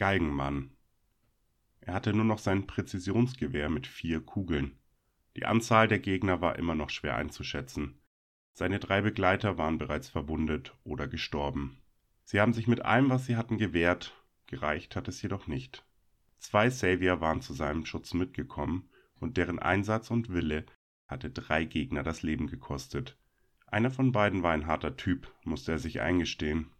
Galgenmann. Er hatte nur noch sein Präzisionsgewehr mit vier Kugeln. Die Anzahl der Gegner war immer noch schwer einzuschätzen. Seine drei Begleiter waren bereits verwundet oder gestorben. Sie haben sich mit allem, was sie hatten, gewehrt, gereicht hat es jedoch nicht. Zwei Savior waren zu seinem Schutz mitgekommen, und deren Einsatz und Wille hatte drei Gegner das Leben gekostet. Einer von beiden war ein harter Typ, musste er sich eingestehen.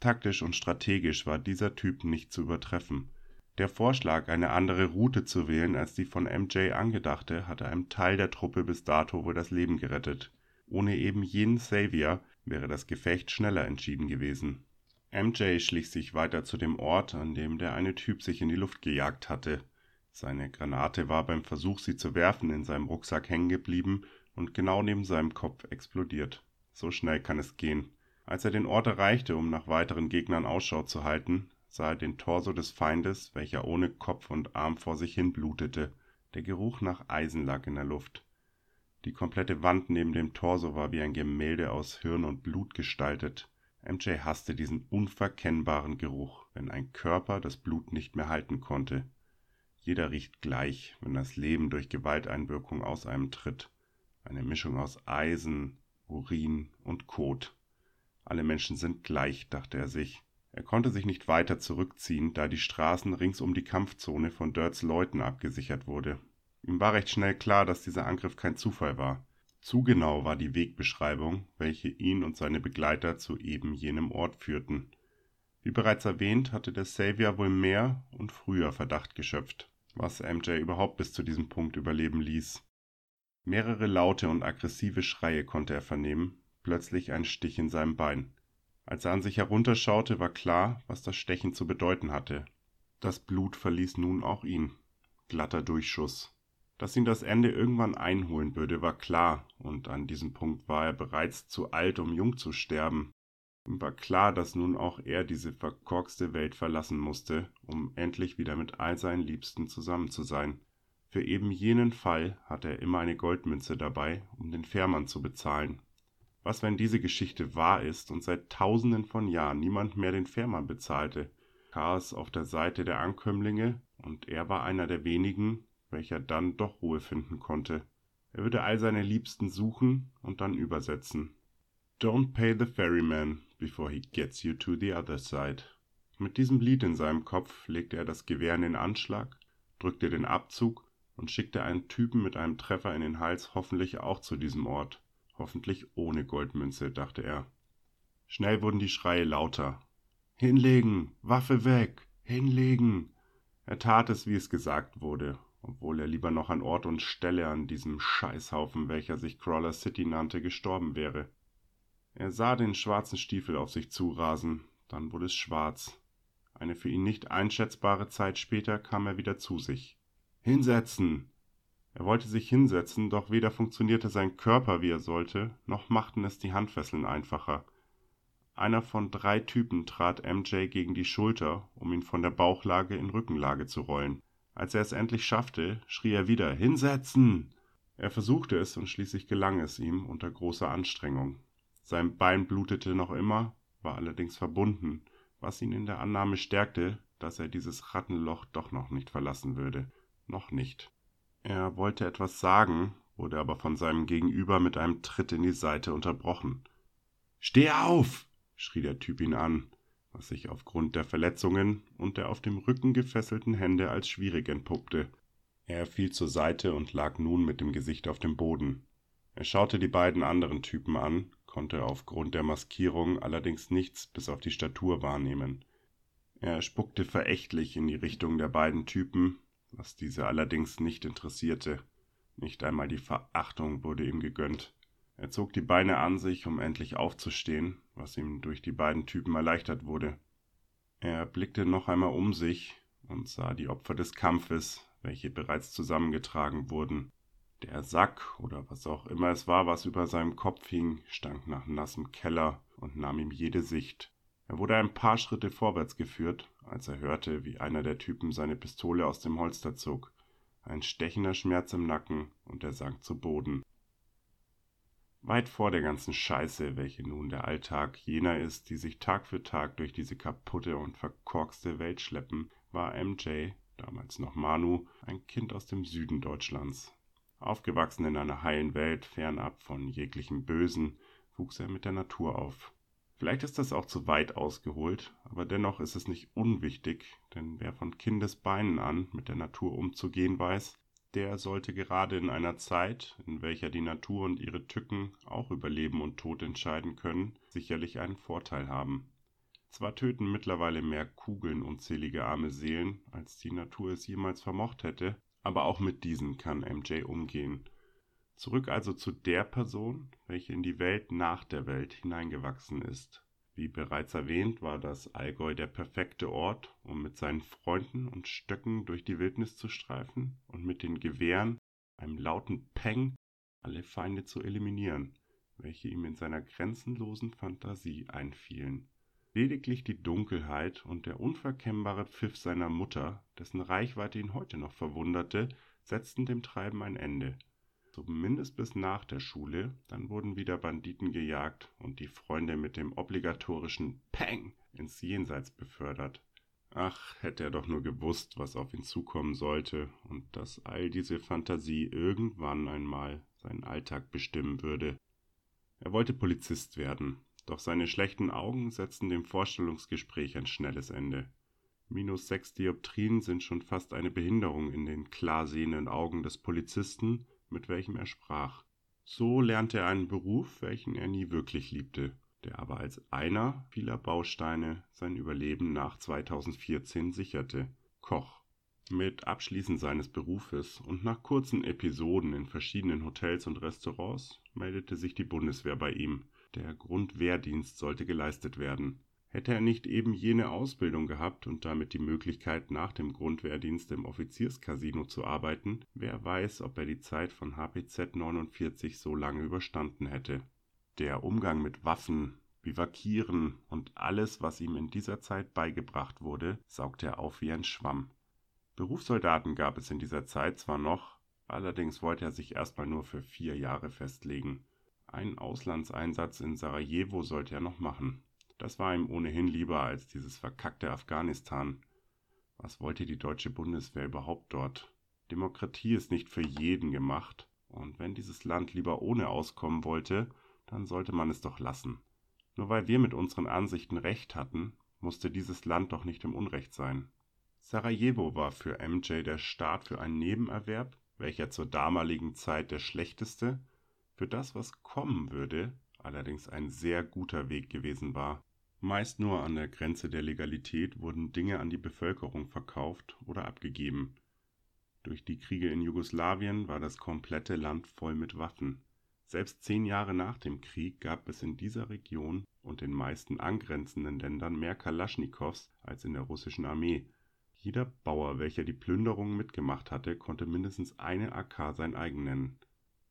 Taktisch und strategisch war dieser Typ nicht zu übertreffen. Der Vorschlag, eine andere Route zu wählen als die von MJ angedachte, hatte einem Teil der Truppe bis dato wohl das Leben gerettet. Ohne eben jenen Savior wäre das Gefecht schneller entschieden gewesen. MJ schlich sich weiter zu dem Ort, an dem der eine Typ sich in die Luft gejagt hatte. Seine Granate war beim Versuch, sie zu werfen, in seinem Rucksack hängen geblieben und genau neben seinem Kopf explodiert. So schnell kann es gehen. Als er den Ort erreichte, um nach weiteren Gegnern Ausschau zu halten, sah er den Torso des Feindes, welcher ohne Kopf und Arm vor sich hin blutete. Der Geruch nach Eisen lag in der Luft. Die komplette Wand neben dem Torso war wie ein Gemälde aus Hirn und Blut gestaltet. MJ hasste diesen unverkennbaren Geruch, wenn ein Körper das Blut nicht mehr halten konnte. Jeder riecht gleich, wenn das Leben durch Gewalteinwirkung aus einem tritt. Eine Mischung aus Eisen, Urin und Kot. Alle Menschen sind gleich, dachte er sich. Er konnte sich nicht weiter zurückziehen, da die Straßen rings um die Kampfzone von Dirts Leuten abgesichert wurde. Ihm war recht schnell klar, dass dieser Angriff kein Zufall war. Zu genau war die Wegbeschreibung, welche ihn und seine Begleiter zu eben jenem Ort führten. Wie bereits erwähnt, hatte der Savior wohl mehr und früher Verdacht geschöpft, was MJ überhaupt bis zu diesem Punkt überleben ließ. Mehrere laute und aggressive Schreie konnte er vernehmen, plötzlich ein Stich in seinem Bein. Als er an sich herunterschaute, war klar, was das Stechen zu bedeuten hatte. Das Blut verließ nun auch ihn. Glatter Durchschuss. Dass ihn das Ende irgendwann einholen würde, war klar, und an diesem Punkt war er bereits zu alt, um jung zu sterben. Ihm war klar, dass nun auch er diese verkorkste Welt verlassen musste, um endlich wieder mit all seinen Liebsten zusammen zu sein. Für eben jenen Fall hatte er immer eine Goldmünze dabei, um den Fährmann zu bezahlen. Was, wenn diese Geschichte wahr ist und seit tausenden von Jahren niemand mehr den Fährmann bezahlte? Chaos auf der Seite der Ankömmlinge, und er war einer der wenigen, welcher dann doch Ruhe finden konnte. Er würde all seine Liebsten suchen und dann übersetzen. Don't pay the ferryman before he gets you to the other side. Mit diesem Lied in seinem Kopf legte er das Gewehr in den Anschlag, drückte den Abzug und schickte einen Typen mit einem Treffer in den Hals hoffentlich auch zu diesem Ort. Hoffentlich ohne Goldmünze, dachte er. Schnell wurden die Schreie lauter. Hinlegen, Waffe weg, hinlegen. Er tat es, wie es gesagt wurde, obwohl er lieber noch an Ort und Stelle an diesem Scheißhaufen, welcher sich Crawler City nannte, gestorben wäre. Er sah den schwarzen Stiefel auf sich zurasen, dann wurde es schwarz. Eine für ihn nicht einschätzbare Zeit später kam er wieder zu sich. Hinsetzen! Er wollte sich hinsetzen, doch weder funktionierte sein Körper, wie er sollte, noch machten es die Handfesseln einfacher. Einer von drei Typen trat MJ gegen die Schulter, um ihn von der Bauchlage in Rückenlage zu rollen. Als er es endlich schaffte, schrie er wieder Hinsetzen. Er versuchte es und schließlich gelang es ihm unter großer Anstrengung. Sein Bein blutete noch immer, war allerdings verbunden, was ihn in der Annahme stärkte, dass er dieses Rattenloch doch noch nicht verlassen würde. Noch nicht. Er wollte etwas sagen, wurde aber von seinem Gegenüber mit einem Tritt in die Seite unterbrochen. Steh auf! schrie der Typ ihn an was sich aufgrund der Verletzungen und der auf dem Rücken gefesselten Hände als schwierig entpuppte. Er fiel zur Seite und lag nun mit dem Gesicht auf dem Boden. Er schaute die beiden anderen Typen an, konnte aufgrund der Maskierung allerdings nichts bis auf die Statur wahrnehmen. Er spuckte verächtlich in die Richtung der beiden Typen, was diese allerdings nicht interessierte. Nicht einmal die Verachtung wurde ihm gegönnt. Er zog die Beine an sich, um endlich aufzustehen, was ihm durch die beiden Typen erleichtert wurde. Er blickte noch einmal um sich und sah die Opfer des Kampfes, welche bereits zusammengetragen wurden. Der Sack oder was auch immer es war, was über seinem Kopf hing, stank nach nassem Keller und nahm ihm jede Sicht. Er wurde ein paar Schritte vorwärts geführt, als er hörte, wie einer der Typen seine Pistole aus dem Holster zog. Ein stechender Schmerz im Nacken und er sank zu Boden. Weit vor der ganzen Scheiße, welche nun der Alltag jener ist, die sich Tag für Tag durch diese kaputte und verkorkste Welt schleppen, war MJ, damals noch Manu, ein Kind aus dem Süden Deutschlands. Aufgewachsen in einer heilen Welt, fernab von jeglichem Bösen, wuchs er mit der Natur auf. Vielleicht ist das auch zu weit ausgeholt, aber dennoch ist es nicht unwichtig, denn wer von Kindesbeinen an mit der Natur umzugehen weiß, der sollte gerade in einer Zeit, in welcher die Natur und ihre Tücken auch über Leben und Tod entscheiden können, sicherlich einen Vorteil haben. Zwar töten mittlerweile mehr Kugeln unzählige arme Seelen, als die Natur es jemals vermocht hätte, aber auch mit diesen kann MJ umgehen. Zurück also zu der Person, welche in die Welt nach der Welt hineingewachsen ist. Wie bereits erwähnt, war das Allgäu der perfekte Ort, um mit seinen Freunden und Stöcken durch die Wildnis zu streifen und mit den Gewehren, einem lauten Peng, alle Feinde zu eliminieren, welche ihm in seiner grenzenlosen Fantasie einfielen. Lediglich die Dunkelheit und der unverkennbare Pfiff seiner Mutter, dessen Reichweite ihn heute noch verwunderte, setzten dem Treiben ein Ende zumindest bis nach der Schule, dann wurden wieder Banditen gejagt und die Freunde mit dem obligatorischen Peng ins Jenseits befördert. Ach, hätte er doch nur gewusst, was auf ihn zukommen sollte und dass all diese Fantasie irgendwann einmal seinen Alltag bestimmen würde. Er wollte Polizist werden, doch seine schlechten Augen setzten dem Vorstellungsgespräch ein schnelles Ende. Minus sechs Dioptrien sind schon fast eine Behinderung in den klar sehenden Augen des Polizisten, mit welchem er sprach. So lernte er einen Beruf, welchen er nie wirklich liebte, der aber als einer vieler Bausteine sein Überleben nach 2014 sicherte. Koch. Mit Abschließen seines Berufes und nach kurzen Episoden in verschiedenen Hotels und Restaurants meldete sich die Bundeswehr bei ihm. Der Grundwehrdienst sollte geleistet werden. Hätte er nicht eben jene Ausbildung gehabt und damit die Möglichkeit, nach dem Grundwehrdienst im Offizierscasino zu arbeiten, wer weiß, ob er die Zeit von HPZ 49 so lange überstanden hätte. Der Umgang mit Waffen, Bivakieren und alles, was ihm in dieser Zeit beigebracht wurde, saugte er auf wie ein Schwamm. Berufssoldaten gab es in dieser Zeit zwar noch, allerdings wollte er sich erstmal nur für vier Jahre festlegen. Einen Auslandseinsatz in Sarajevo sollte er noch machen. Das war ihm ohnehin lieber als dieses verkackte Afghanistan. Was wollte die deutsche Bundeswehr überhaupt dort? Demokratie ist nicht für jeden gemacht, und wenn dieses Land lieber ohne auskommen wollte, dann sollte man es doch lassen. Nur weil wir mit unseren Ansichten recht hatten, musste dieses Land doch nicht im Unrecht sein. Sarajevo war für MJ der Start für einen Nebenerwerb, welcher zur damaligen Zeit der schlechteste, für das, was kommen würde, allerdings ein sehr guter Weg gewesen war. Meist nur an der Grenze der Legalität wurden Dinge an die Bevölkerung verkauft oder abgegeben. Durch die Kriege in Jugoslawien war das komplette Land voll mit Waffen. Selbst zehn Jahre nach dem Krieg gab es in dieser Region und den meisten angrenzenden Ländern mehr Kalaschnikows als in der russischen Armee. Jeder Bauer, welcher die Plünderungen mitgemacht hatte, konnte mindestens eine AK sein eigen nennen.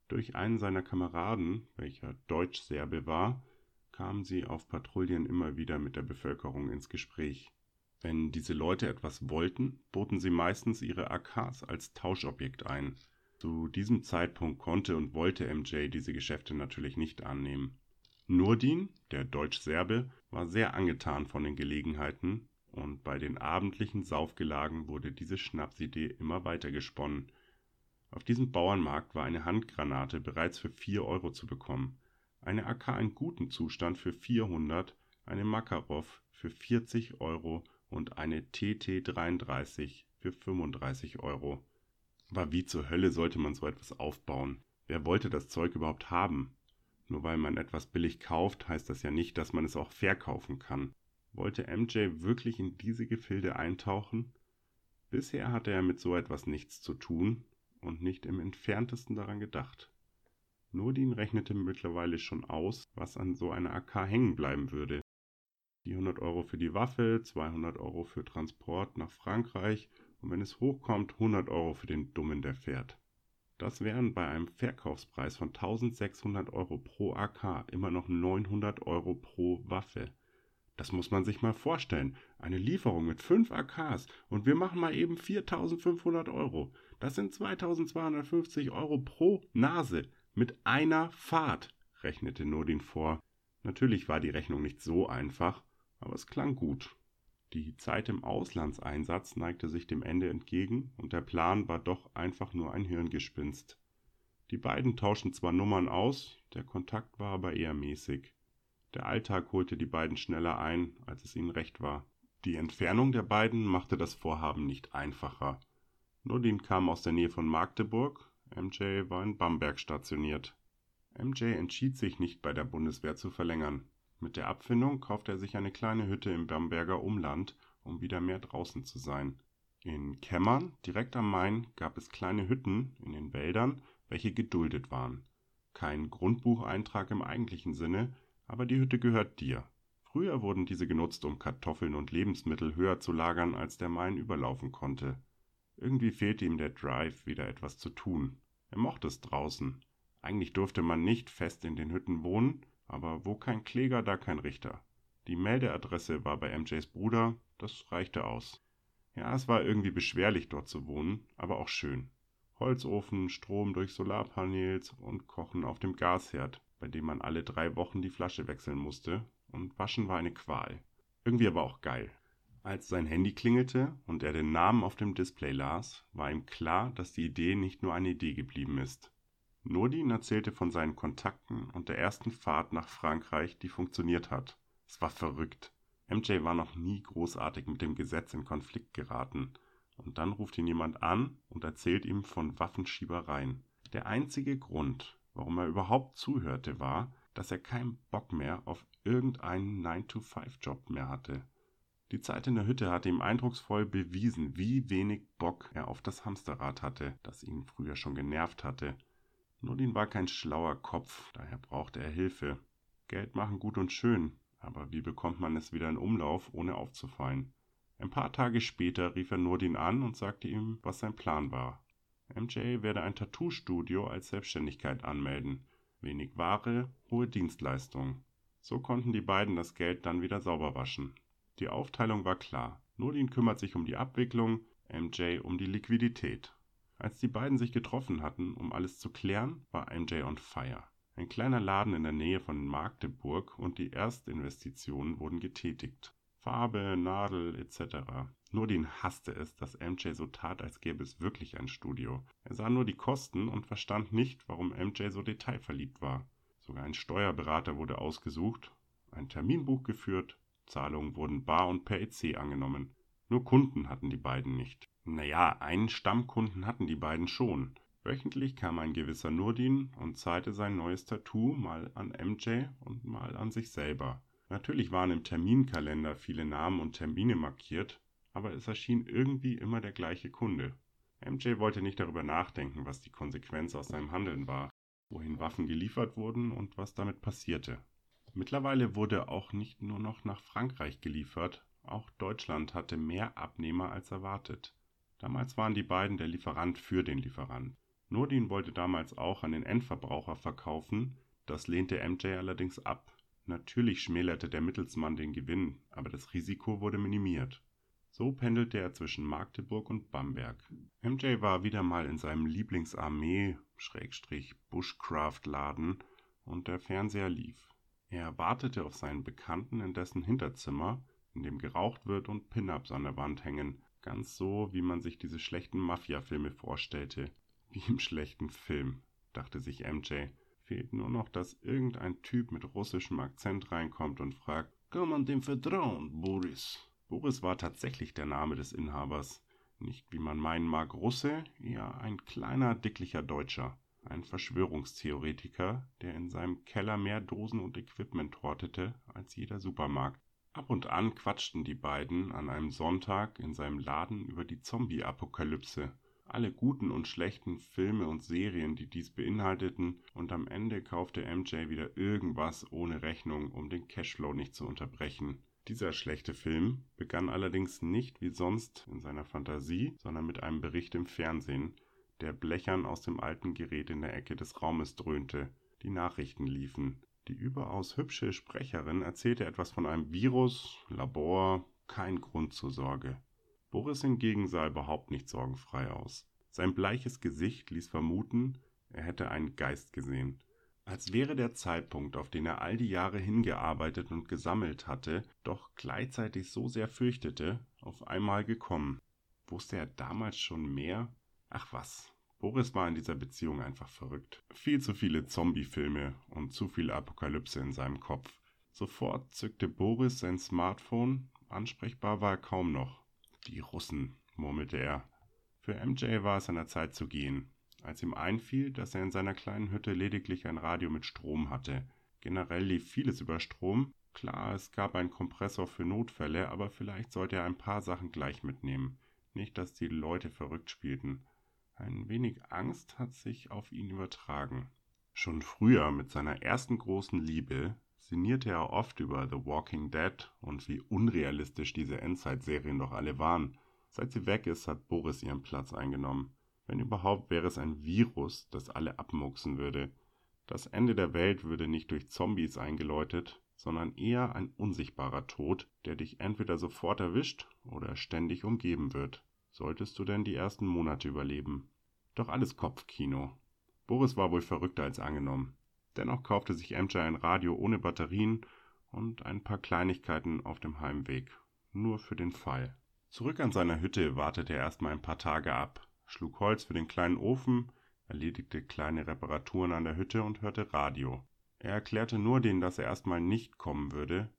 Durch einen seiner Kameraden, welcher Deutsch-Serbe war, kamen sie auf Patrouillen immer wieder mit der Bevölkerung ins Gespräch. Wenn diese Leute etwas wollten, boten sie meistens ihre AKs als Tauschobjekt ein. Zu diesem Zeitpunkt konnte und wollte MJ diese Geschäfte natürlich nicht annehmen. Nurdin, der Deutsch-Serbe, war sehr angetan von den Gelegenheiten und bei den abendlichen Saufgelagen wurde diese Schnapsidee immer weiter gesponnen. Auf diesem Bauernmarkt war eine Handgranate bereits für vier Euro zu bekommen eine AK in gutem Zustand für 400, eine Makarov für 40 Euro und eine TT33 für 35 Euro. Aber wie zur Hölle sollte man so etwas aufbauen? Wer wollte das Zeug überhaupt haben? Nur weil man etwas billig kauft, heißt das ja nicht, dass man es auch verkaufen kann. Wollte MJ wirklich in diese Gefilde eintauchen? Bisher hatte er mit so etwas nichts zu tun und nicht im entferntesten daran gedacht. Nordin rechnete mittlerweile schon aus, was an so einer AK hängen bleiben würde. Die 100 Euro für die Waffe, 200 Euro für Transport nach Frankreich und wenn es hochkommt 100 Euro für den Dummen, der fährt. Das wären bei einem Verkaufspreis von 1600 Euro pro AK immer noch 900 Euro pro Waffe. Das muss man sich mal vorstellen. Eine Lieferung mit 5 AKs und wir machen mal eben 4500 Euro. Das sind 2250 Euro pro Nase. Mit einer Fahrt, rechnete Nordin vor. Natürlich war die Rechnung nicht so einfach, aber es klang gut. Die Zeit im Auslandseinsatz neigte sich dem Ende entgegen und der Plan war doch einfach nur ein Hirngespinst. Die beiden tauschten zwar Nummern aus, der Kontakt war aber eher mäßig. Der Alltag holte die beiden schneller ein, als es ihnen recht war. Die Entfernung der beiden machte das Vorhaben nicht einfacher. Nordin kam aus der Nähe von Magdeburg, MJ war in Bamberg stationiert. MJ entschied sich nicht bei der Bundeswehr zu verlängern. Mit der Abfindung kaufte er sich eine kleine Hütte im Bamberger Umland, um wieder mehr draußen zu sein. In Kämmern, direkt am Main, gab es kleine Hütten in den Wäldern, welche geduldet waren. Kein Grundbucheintrag im eigentlichen Sinne, aber die Hütte gehört dir. Früher wurden diese genutzt, um Kartoffeln und Lebensmittel höher zu lagern, als der Main überlaufen konnte. Irgendwie fehlte ihm der Drive, wieder etwas zu tun. Er mochte es draußen. Eigentlich durfte man nicht fest in den Hütten wohnen, aber wo kein Kläger, da kein Richter. Die Meldeadresse war bei MJs Bruder, das reichte aus. Ja, es war irgendwie beschwerlich dort zu wohnen, aber auch schön. Holzofen, Strom durch Solarpanels und Kochen auf dem Gasherd, bei dem man alle drei Wochen die Flasche wechseln musste, und Waschen war eine Qual. Irgendwie aber auch geil. Als sein Handy klingelte und er den Namen auf dem Display las, war ihm klar, dass die Idee nicht nur eine Idee geblieben ist. Nordin erzählte von seinen Kontakten und der ersten Fahrt nach Frankreich, die funktioniert hat. Es war verrückt. MJ war noch nie großartig mit dem Gesetz in Konflikt geraten. Und dann ruft ihn jemand an und erzählt ihm von Waffenschiebereien. Der einzige Grund, warum er überhaupt zuhörte, war, dass er keinen Bock mehr auf irgendeinen 9-to-5-Job mehr hatte. Die Zeit in der Hütte hatte ihm eindrucksvoll bewiesen, wie wenig Bock er auf das Hamsterrad hatte, das ihn früher schon genervt hatte. Nordin war kein schlauer Kopf, daher brauchte er Hilfe. Geld machen gut und schön, aber wie bekommt man es wieder in Umlauf, ohne aufzufallen? Ein paar Tage später rief er Nordin an und sagte ihm, was sein Plan war. MJ werde ein Tattoo-Studio als Selbstständigkeit anmelden. Wenig Ware, hohe Dienstleistung. So konnten die beiden das Geld dann wieder sauber waschen. Die Aufteilung war klar. Nordin kümmert sich um die Abwicklung, MJ um die Liquidität. Als die beiden sich getroffen hatten, um alles zu klären, war MJ on fire. Ein kleiner Laden in der Nähe von Magdeburg und die Erstinvestitionen wurden getätigt. Farbe, Nadel etc. Nordin hasste es, dass MJ so tat, als gäbe es wirklich ein Studio. Er sah nur die Kosten und verstand nicht, warum MJ so detailverliebt war. Sogar ein Steuerberater wurde ausgesucht, ein Terminbuch geführt, Zahlungen wurden bar und per EC angenommen. Nur Kunden hatten die beiden nicht. Naja, einen Stammkunden hatten die beiden schon. Wöchentlich kam ein gewisser Nurdin und zahlte sein neues Tattoo mal an MJ und mal an sich selber. Natürlich waren im Terminkalender viele Namen und Termine markiert, aber es erschien irgendwie immer der gleiche Kunde. MJ wollte nicht darüber nachdenken, was die Konsequenz aus seinem Handeln war, wohin Waffen geliefert wurden und was damit passierte. Mittlerweile wurde auch nicht nur noch nach Frankreich geliefert, auch Deutschland hatte mehr Abnehmer als erwartet. Damals waren die beiden der Lieferant für den Lieferant. Nordin wollte damals auch an den Endverbraucher verkaufen, das lehnte MJ allerdings ab. Natürlich schmälerte der Mittelsmann den Gewinn, aber das Risiko wurde minimiert. So pendelte er zwischen Magdeburg und Bamberg. MJ war wieder mal in seinem Lieblingsarmee-Bushcraft-Laden und der Fernseher lief. Er wartete auf seinen Bekannten in dessen Hinterzimmer, in dem geraucht wird und Pin-ups an der Wand hängen, Ganz so, wie man sich diese schlechten Mafia-Filme vorstellte. Wie im schlechten Film, dachte sich MJ. Fehlt nur noch, dass irgendein Typ mit russischem Akzent reinkommt und fragt, kann man dem vertrauen, Boris? Boris war tatsächlich der Name des Inhabers. Nicht, wie man meinen mag, Russe, eher ein kleiner, dicklicher Deutscher. Ein Verschwörungstheoretiker, der in seinem Keller mehr Dosen und Equipment hortete als jeder Supermarkt. Ab und an quatschten die beiden an einem Sonntag in seinem Laden über die Zombie-Apokalypse, alle guten und schlechten Filme und Serien, die dies beinhalteten, und am Ende kaufte MJ wieder irgendwas ohne Rechnung, um den Cashflow nicht zu unterbrechen. Dieser schlechte Film begann allerdings nicht wie sonst in seiner Fantasie, sondern mit einem Bericht im Fernsehen, der blechern aus dem alten Gerät in der Ecke des Raumes dröhnte. Die Nachrichten liefen. Die überaus hübsche Sprecherin erzählte etwas von einem Virus, Labor, kein Grund zur Sorge. Boris hingegen sah überhaupt nicht sorgenfrei aus. Sein bleiches Gesicht ließ vermuten, er hätte einen Geist gesehen. Als wäre der Zeitpunkt, auf den er all die Jahre hingearbeitet und gesammelt hatte, doch gleichzeitig so sehr fürchtete, auf einmal gekommen. Wusste er damals schon mehr? Ach was, Boris war in dieser Beziehung einfach verrückt. Viel zu viele Zombie-Filme und zu viel Apokalypse in seinem Kopf. Sofort zückte Boris sein Smartphone, ansprechbar war er kaum noch. Die Russen, murmelte er. Für MJ war es an der Zeit zu gehen als ihm einfiel, dass er in seiner kleinen Hütte lediglich ein Radio mit Strom hatte. Generell lief vieles über Strom. Klar, es gab einen Kompressor für Notfälle, aber vielleicht sollte er ein paar Sachen gleich mitnehmen. Nicht, dass die Leute verrückt spielten. Ein wenig Angst hat sich auf ihn übertragen. Schon früher mit seiner ersten großen Liebe sinnierte er oft über The Walking Dead und wie unrealistisch diese Endzeitserien doch alle waren. Seit sie weg ist, hat Boris ihren Platz eingenommen. Wenn überhaupt, wäre es ein Virus, das alle abmucksen würde. Das Ende der Welt würde nicht durch Zombies eingeläutet, sondern eher ein unsichtbarer Tod, der dich entweder sofort erwischt oder ständig umgeben wird. Solltest du denn die ersten Monate überleben. Doch alles Kopfkino. Boris war wohl verrückter als angenommen. Dennoch kaufte sich MJ ein Radio ohne Batterien und ein paar Kleinigkeiten auf dem Heimweg. Nur für den Fall. Zurück an seiner Hütte wartete er erstmal ein paar Tage ab, schlug Holz für den kleinen Ofen, erledigte kleine Reparaturen an der Hütte und hörte Radio. Er erklärte nur denen, dass er erstmal nicht kommen würde.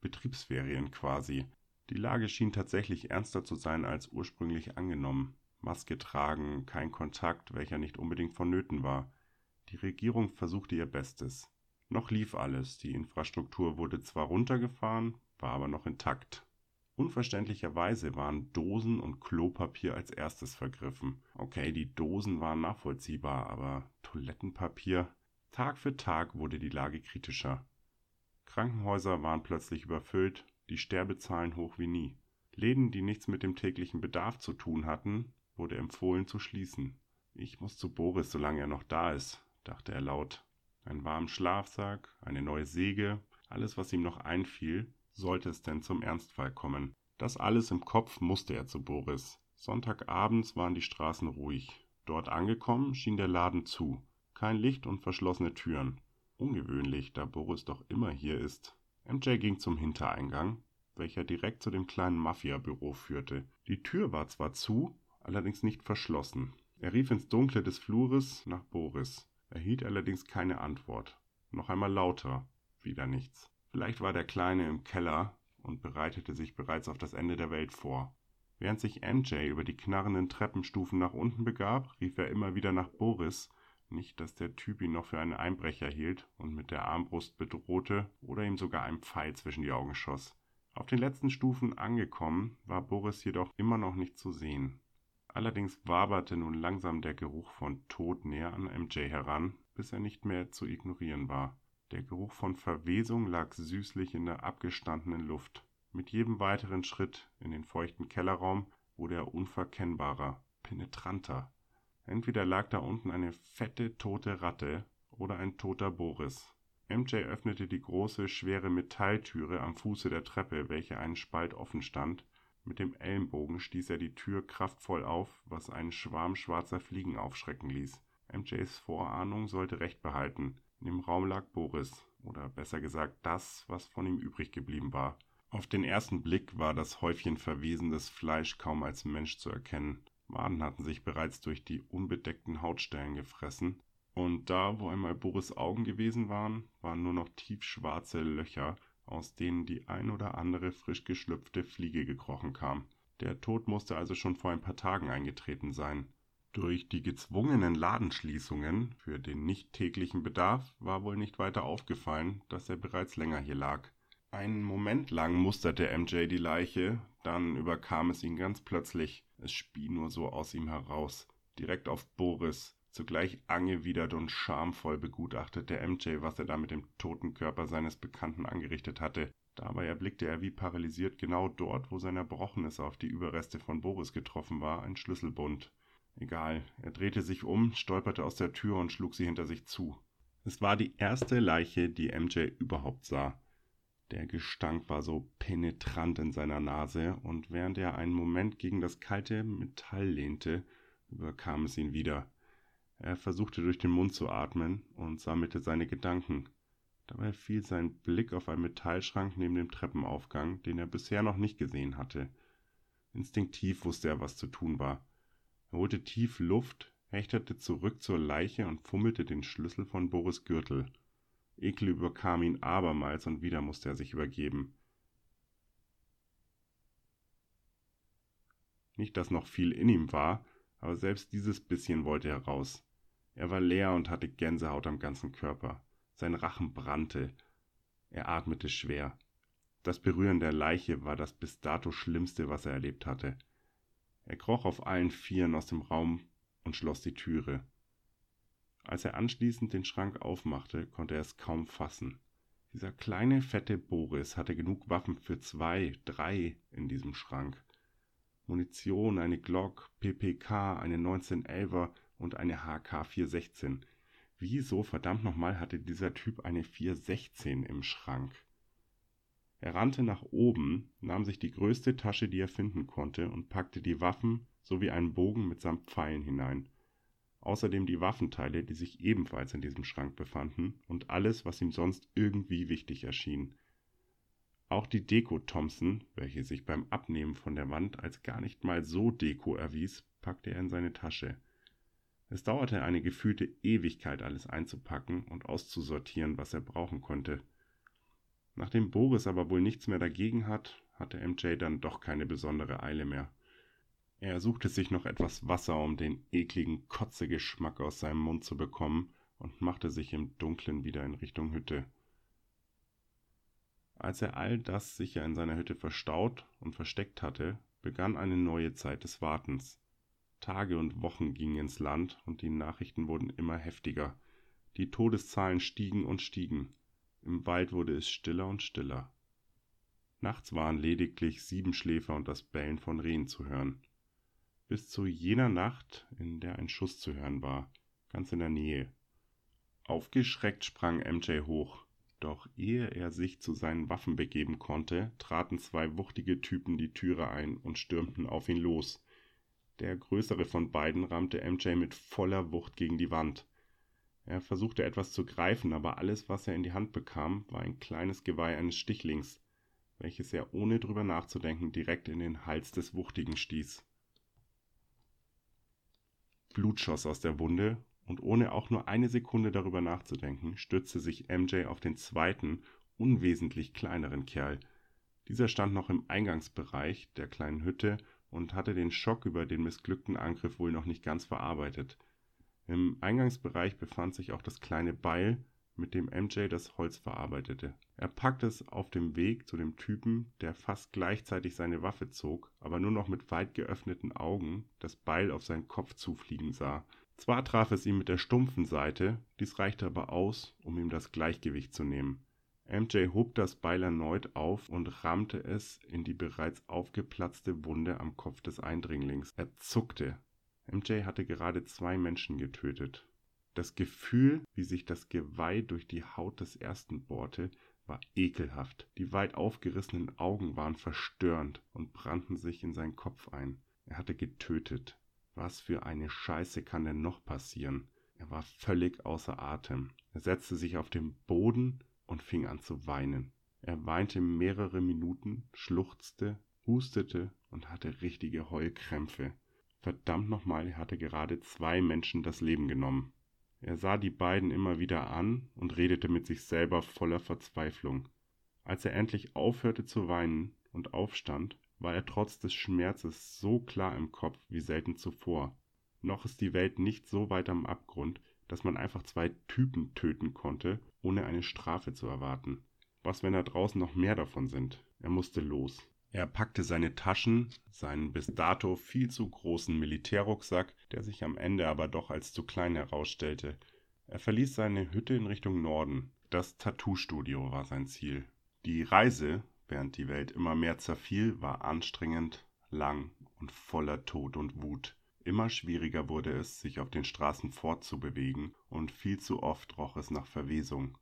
Betriebsferien quasi. Die Lage schien tatsächlich ernster zu sein als ursprünglich angenommen. Maske tragen, kein Kontakt, welcher nicht unbedingt vonnöten war. Die Regierung versuchte ihr Bestes. Noch lief alles, die Infrastruktur wurde zwar runtergefahren, war aber noch intakt. Unverständlicherweise waren Dosen und Klopapier als erstes vergriffen. Okay, die Dosen waren nachvollziehbar, aber Toilettenpapier? Tag für Tag wurde die Lage kritischer. Krankenhäuser waren plötzlich überfüllt, die Sterbezahlen hoch wie nie. Läden, die nichts mit dem täglichen Bedarf zu tun hatten, wurde empfohlen zu schließen. Ich muss zu Boris, solange er noch da ist, dachte er laut. Einen warmen Schlafsack, eine neue Säge, alles, was ihm noch einfiel, sollte es denn zum Ernstfall kommen. Das alles im Kopf musste er zu Boris. Sonntagabends waren die Straßen ruhig. Dort angekommen schien der Laden zu. Kein Licht und verschlossene Türen. Ungewöhnlich, da Boris doch immer hier ist. MJ ging zum Hintereingang, welcher direkt zu dem kleinen Mafia-Büro führte. Die Tür war zwar zu, allerdings nicht verschlossen. Er rief ins Dunkle des Flures nach Boris, erhielt allerdings keine Antwort. Noch einmal lauter, wieder nichts. Vielleicht war der Kleine im Keller und bereitete sich bereits auf das Ende der Welt vor. Während sich MJ über die knarrenden Treppenstufen nach unten begab, rief er immer wieder nach Boris, nicht, dass der Typ ihn noch für einen Einbrecher hielt und mit der Armbrust bedrohte oder ihm sogar ein Pfeil zwischen die Augen schoss. Auf den letzten Stufen angekommen, war Boris jedoch immer noch nicht zu sehen. Allerdings waberte nun langsam der Geruch von Tod näher an MJ heran, bis er nicht mehr zu ignorieren war. Der Geruch von Verwesung lag süßlich in der abgestandenen Luft. Mit jedem weiteren Schritt in den feuchten Kellerraum wurde er unverkennbarer, penetranter. Entweder lag da unten eine fette, tote Ratte oder ein toter Boris. MJ öffnete die große, schwere Metalltüre am Fuße der Treppe, welche einen Spalt offen stand. Mit dem Ellenbogen stieß er die Tür kraftvoll auf, was einen Schwarm schwarzer Fliegen aufschrecken ließ. MJs Vorahnung sollte recht behalten. In dem Raum lag Boris, oder besser gesagt das, was von ihm übrig geblieben war. Auf den ersten Blick war das Häufchen verwesendes Fleisch kaum als Mensch zu erkennen. Maden hatten sich bereits durch die unbedeckten Hautstellen gefressen, und da, wo einmal Boris Augen gewesen waren, waren nur noch tiefschwarze Löcher, aus denen die ein oder andere frisch geschlüpfte Fliege gekrochen kam. Der Tod musste also schon vor ein paar Tagen eingetreten sein. Durch die gezwungenen Ladenschließungen für den nicht täglichen Bedarf war wohl nicht weiter aufgefallen, dass er bereits länger hier lag. Einen Moment lang musterte MJ die Leiche, dann überkam es ihn ganz plötzlich. Es spie nur so aus ihm heraus. Direkt auf Boris. Zugleich angewidert und schamvoll begutachtete MJ, was er da mit dem toten Körper seines Bekannten angerichtet hatte. Dabei erblickte er wie paralysiert genau dort, wo sein Erbrochenes auf die Überreste von Boris getroffen war, ein Schlüsselbund. Egal, er drehte sich um, stolperte aus der Tür und schlug sie hinter sich zu. Es war die erste Leiche, die MJ überhaupt sah. Der Gestank war so penetrant in seiner Nase, und während er einen Moment gegen das kalte Metall lehnte, überkam es ihn wieder. Er versuchte durch den Mund zu atmen und sammelte seine Gedanken. Dabei fiel sein Blick auf einen Metallschrank neben dem Treppenaufgang, den er bisher noch nicht gesehen hatte. Instinktiv wusste er, was zu tun war. Er holte tief Luft, hechtete zurück zur Leiche und fummelte den Schlüssel von Boris Gürtel. Ekel überkam ihn abermals und wieder musste er sich übergeben. Nicht, dass noch viel in ihm war, aber selbst dieses bisschen wollte heraus. Er war leer und hatte Gänsehaut am ganzen Körper. Sein Rachen brannte. Er atmete schwer. Das Berühren der Leiche war das bis dato Schlimmste, was er erlebt hatte. Er kroch auf allen Vieren aus dem Raum und schloss die Türe. Als er anschließend den Schrank aufmachte, konnte er es kaum fassen. Dieser kleine, fette Boris hatte genug Waffen für zwei, drei in diesem Schrank. Munition, eine Glock, PPK, eine 1911er und eine HK 416. Wieso verdammt nochmal hatte dieser Typ eine 416 im Schrank? Er rannte nach oben, nahm sich die größte Tasche, die er finden konnte, und packte die Waffen sowie einen Bogen mitsamt Pfeilen hinein. Außerdem die Waffenteile, die sich ebenfalls in diesem Schrank befanden, und alles, was ihm sonst irgendwie wichtig erschien. Auch die Deko Thompson, welche sich beim Abnehmen von der Wand als gar nicht mal so Deko erwies, packte er in seine Tasche. Es dauerte eine gefühlte Ewigkeit, alles einzupacken und auszusortieren, was er brauchen konnte. Nachdem Boris aber wohl nichts mehr dagegen hat, hatte MJ dann doch keine besondere Eile mehr. Er suchte sich noch etwas Wasser, um den ekligen Kotzegeschmack aus seinem Mund zu bekommen, und machte sich im Dunkeln wieder in Richtung Hütte. Als er all das sicher in seiner Hütte verstaut und versteckt hatte, begann eine neue Zeit des Wartens. Tage und Wochen gingen ins Land und die Nachrichten wurden immer heftiger. Die Todeszahlen stiegen und stiegen. Im Wald wurde es stiller und stiller. Nachts waren lediglich Siebenschläfer und das Bellen von Rehen zu hören. Bis zu jener Nacht, in der ein Schuss zu hören war, ganz in der Nähe. Aufgeschreckt sprang MJ hoch. Doch ehe er sich zu seinen Waffen begeben konnte, traten zwei wuchtige Typen die Türe ein und stürmten auf ihn los. Der größere von beiden rammte MJ mit voller Wucht gegen die Wand. Er versuchte etwas zu greifen, aber alles, was er in die Hand bekam, war ein kleines Geweih eines Stichlings, welches er ohne drüber nachzudenken direkt in den Hals des Wuchtigen stieß. Blut schoss aus der Wunde, und ohne auch nur eine Sekunde darüber nachzudenken, stützte sich MJ auf den zweiten, unwesentlich kleineren Kerl. Dieser stand noch im Eingangsbereich der kleinen Hütte und hatte den Schock über den missglückten Angriff wohl noch nicht ganz verarbeitet. Im Eingangsbereich befand sich auch das kleine Beil, mit dem MJ das Holz verarbeitete. Er packte es auf dem Weg zu dem Typen, der fast gleichzeitig seine Waffe zog, aber nur noch mit weit geöffneten Augen das Beil auf seinen Kopf zufliegen sah. Zwar traf es ihn mit der stumpfen Seite, dies reichte aber aus, um ihm das Gleichgewicht zu nehmen. MJ hob das Beil erneut auf und rammte es in die bereits aufgeplatzte Wunde am Kopf des Eindringlings. Er zuckte. MJ hatte gerade zwei Menschen getötet. Das Gefühl, wie sich das Geweih durch die Haut des ersten bohrte, war ekelhaft. Die weit aufgerissenen Augen waren verstörend und brannten sich in seinen Kopf ein. Er hatte getötet. Was für eine Scheiße kann denn noch passieren? Er war völlig außer Atem. Er setzte sich auf den Boden und fing an zu weinen. Er weinte mehrere Minuten, schluchzte, hustete und hatte richtige Heulkrämpfe. Verdammt nochmal, er hatte gerade zwei Menschen das Leben genommen. Er sah die beiden immer wieder an und redete mit sich selber voller Verzweiflung. Als er endlich aufhörte zu weinen und aufstand, war er trotz des Schmerzes so klar im Kopf wie selten zuvor. Noch ist die Welt nicht so weit am Abgrund, dass man einfach zwei Typen töten konnte, ohne eine Strafe zu erwarten. Was, wenn da draußen noch mehr davon sind? Er musste los. Er packte seine Taschen, seinen bis dato viel zu großen Militärrucksack, der sich am Ende aber doch als zu klein herausstellte. Er verließ seine Hütte in Richtung Norden. Das Tattoo-Studio war sein Ziel. Die Reise, während die Welt immer mehr zerfiel, war anstrengend, lang und voller Tod und Wut. Immer schwieriger wurde es, sich auf den Straßen fortzubewegen, und viel zu oft roch es nach Verwesung.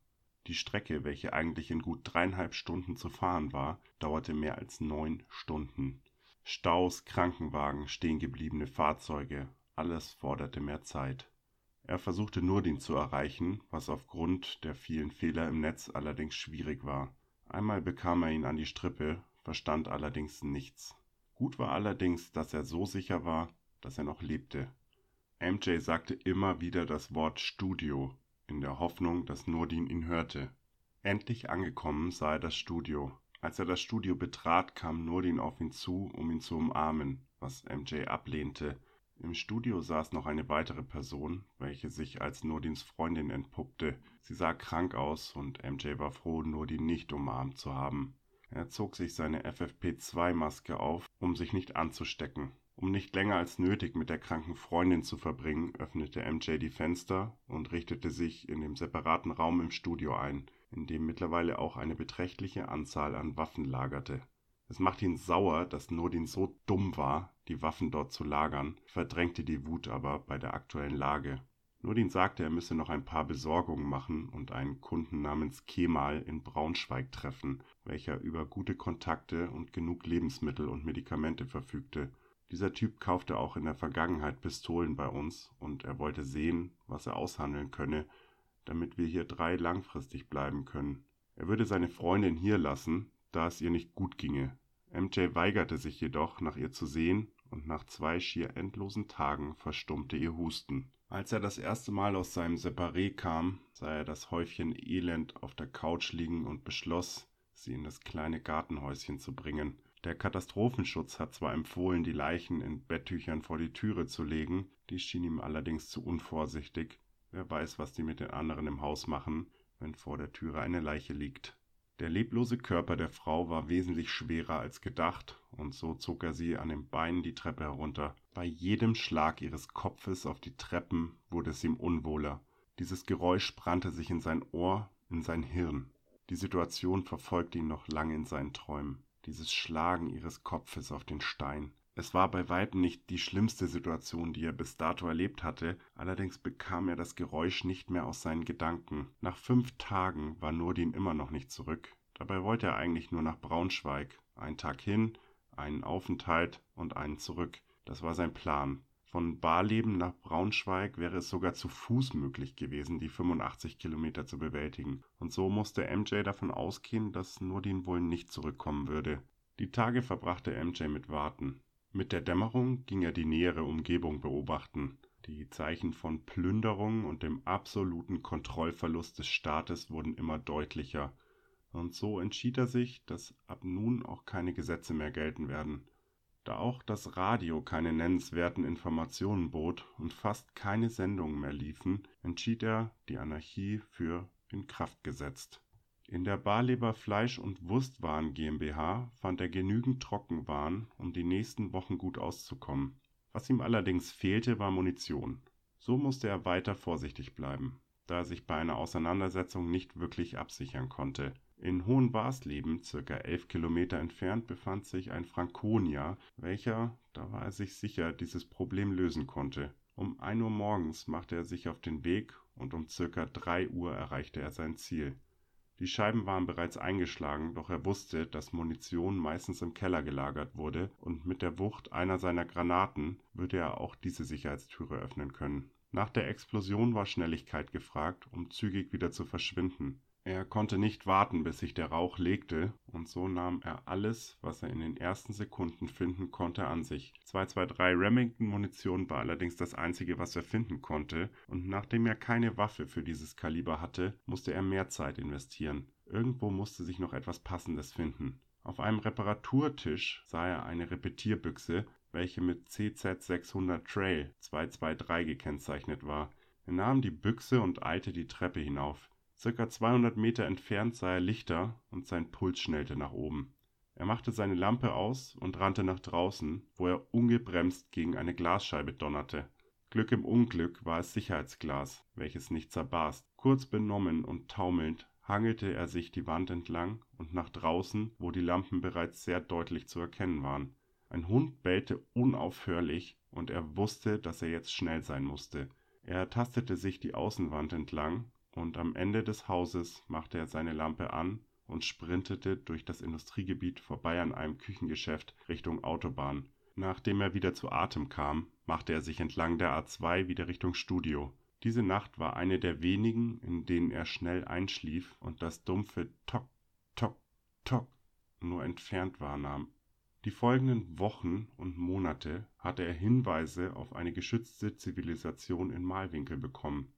Die Strecke, welche eigentlich in gut dreieinhalb Stunden zu fahren war, dauerte mehr als neun Stunden. Staus, Krankenwagen, stehengebliebene Fahrzeuge, alles forderte mehr Zeit. Er versuchte Nurdin zu erreichen, was aufgrund der vielen Fehler im Netz allerdings schwierig war. Einmal bekam er ihn an die Strippe, verstand allerdings nichts. Gut war allerdings, dass er so sicher war, dass er noch lebte. MJ sagte immer wieder das Wort Studio, in der Hoffnung, dass Nurdin ihn hörte. Endlich angekommen sah er das Studio. Als er das Studio betrat, kam Nurdin auf ihn zu, um ihn zu umarmen, was MJ ablehnte. Im Studio saß noch eine weitere Person, welche sich als Nurdins Freundin entpuppte. Sie sah krank aus und MJ war froh, Nurdin nicht umarmt zu haben. Er zog sich seine FFP2-Maske auf, um sich nicht anzustecken. Um nicht länger als nötig mit der kranken Freundin zu verbringen, öffnete MJ die Fenster und richtete sich in dem separaten Raum im Studio ein in dem mittlerweile auch eine beträchtliche Anzahl an Waffen lagerte. Es machte ihn sauer, dass Nordin so dumm war, die Waffen dort zu lagern, verdrängte die Wut aber bei der aktuellen Lage. Nordin sagte, er müsse noch ein paar Besorgungen machen und einen Kunden namens Kemal in Braunschweig treffen, welcher über gute Kontakte und genug Lebensmittel und Medikamente verfügte. Dieser Typ kaufte auch in der Vergangenheit Pistolen bei uns und er wollte sehen, was er aushandeln könne, damit wir hier drei langfristig bleiben können. Er würde seine Freundin hier lassen, da es ihr nicht gut ginge. MJ weigerte sich jedoch, nach ihr zu sehen, und nach zwei schier endlosen Tagen verstummte ihr Husten. Als er das erste Mal aus seinem Separé kam, sah er das Häufchen Elend auf der Couch liegen und beschloss, sie in das kleine Gartenhäuschen zu bringen. Der Katastrophenschutz hat zwar empfohlen, die Leichen in Betttüchern vor die Türe zu legen, dies schien ihm allerdings zu unvorsichtig, Wer weiß, was die mit den anderen im Haus machen, wenn vor der Türe eine Leiche liegt. Der leblose Körper der Frau war wesentlich schwerer als gedacht, und so zog er sie an den Beinen die Treppe herunter. Bei jedem Schlag ihres Kopfes auf die Treppen wurde es ihm unwohler. Dieses Geräusch brannte sich in sein Ohr, in sein Hirn. Die Situation verfolgte ihn noch lange in seinen Träumen. Dieses Schlagen ihres Kopfes auf den Stein, es war bei weitem nicht die schlimmste Situation, die er bis dato erlebt hatte, allerdings bekam er das Geräusch nicht mehr aus seinen Gedanken. Nach fünf Tagen war Nurdin immer noch nicht zurück. Dabei wollte er eigentlich nur nach Braunschweig. Einen Tag hin, einen Aufenthalt und einen zurück. Das war sein Plan. Von Barleben nach Braunschweig wäre es sogar zu Fuß möglich gewesen, die 85 Kilometer zu bewältigen. Und so musste MJ davon ausgehen, dass Nurdin wohl nicht zurückkommen würde. Die Tage verbrachte MJ mit Warten. Mit der Dämmerung ging er die nähere Umgebung beobachten. Die Zeichen von Plünderung und dem absoluten Kontrollverlust des Staates wurden immer deutlicher, und so entschied er sich, dass ab nun auch keine Gesetze mehr gelten werden. Da auch das Radio keine nennenswerten Informationen bot und fast keine Sendungen mehr liefen, entschied er, die Anarchie für in Kraft gesetzt in der Barleber Fleisch und Wurstwaren GmbH fand er genügend Trockenwaren, um die nächsten Wochen gut auszukommen. Was ihm allerdings fehlte, war Munition. So musste er weiter vorsichtig bleiben, da er sich bei einer Auseinandersetzung nicht wirklich absichern konnte. In Hohenwarsleben, circa elf Kilometer entfernt, befand sich ein Frankonia, welcher, da war er sich sicher, dieses Problem lösen konnte. Um ein Uhr morgens machte er sich auf den Weg und um circa drei Uhr erreichte er sein Ziel die Scheiben waren bereits eingeschlagen, doch er wusste, dass Munition meistens im Keller gelagert wurde, und mit der Wucht einer seiner Granaten würde er auch diese Sicherheitstüre öffnen können. Nach der Explosion war Schnelligkeit gefragt, um zügig wieder zu verschwinden er konnte nicht warten, bis sich der Rauch legte, und so nahm er alles, was er in den ersten Sekunden finden konnte, an sich. 223 Remington-Munition war allerdings das einzige, was er finden konnte, und nachdem er keine Waffe für dieses Kaliber hatte, musste er mehr Zeit investieren. Irgendwo musste sich noch etwas Passendes finden. Auf einem Reparaturtisch sah er eine Repetierbüchse, welche mit CZ600 Trail 223 gekennzeichnet war. Er nahm die Büchse und eilte die Treppe hinauf. Circa 200 Meter entfernt sah er Lichter und sein Puls schnellte nach oben. Er machte seine Lampe aus und rannte nach draußen, wo er ungebremst gegen eine Glasscheibe donnerte. Glück im Unglück war es Sicherheitsglas, welches nicht zerbarst. Kurz benommen und taumelnd hangelte er sich die Wand entlang und nach draußen, wo die Lampen bereits sehr deutlich zu erkennen waren. Ein Hund bellte unaufhörlich, und er wusste, dass er jetzt schnell sein musste. Er tastete sich die Außenwand entlang und am Ende des Hauses machte er seine Lampe an und sprintete durch das Industriegebiet vorbei an einem Küchengeschäft Richtung Autobahn. Nachdem er wieder zu Atem kam, machte er sich entlang der A2 wieder Richtung Studio. Diese Nacht war eine der wenigen, in denen er schnell einschlief und das dumpfe Tock, Tock, Tock nur entfernt wahrnahm. Die folgenden Wochen und Monate hatte er Hinweise auf eine geschützte Zivilisation in Malwinkel bekommen.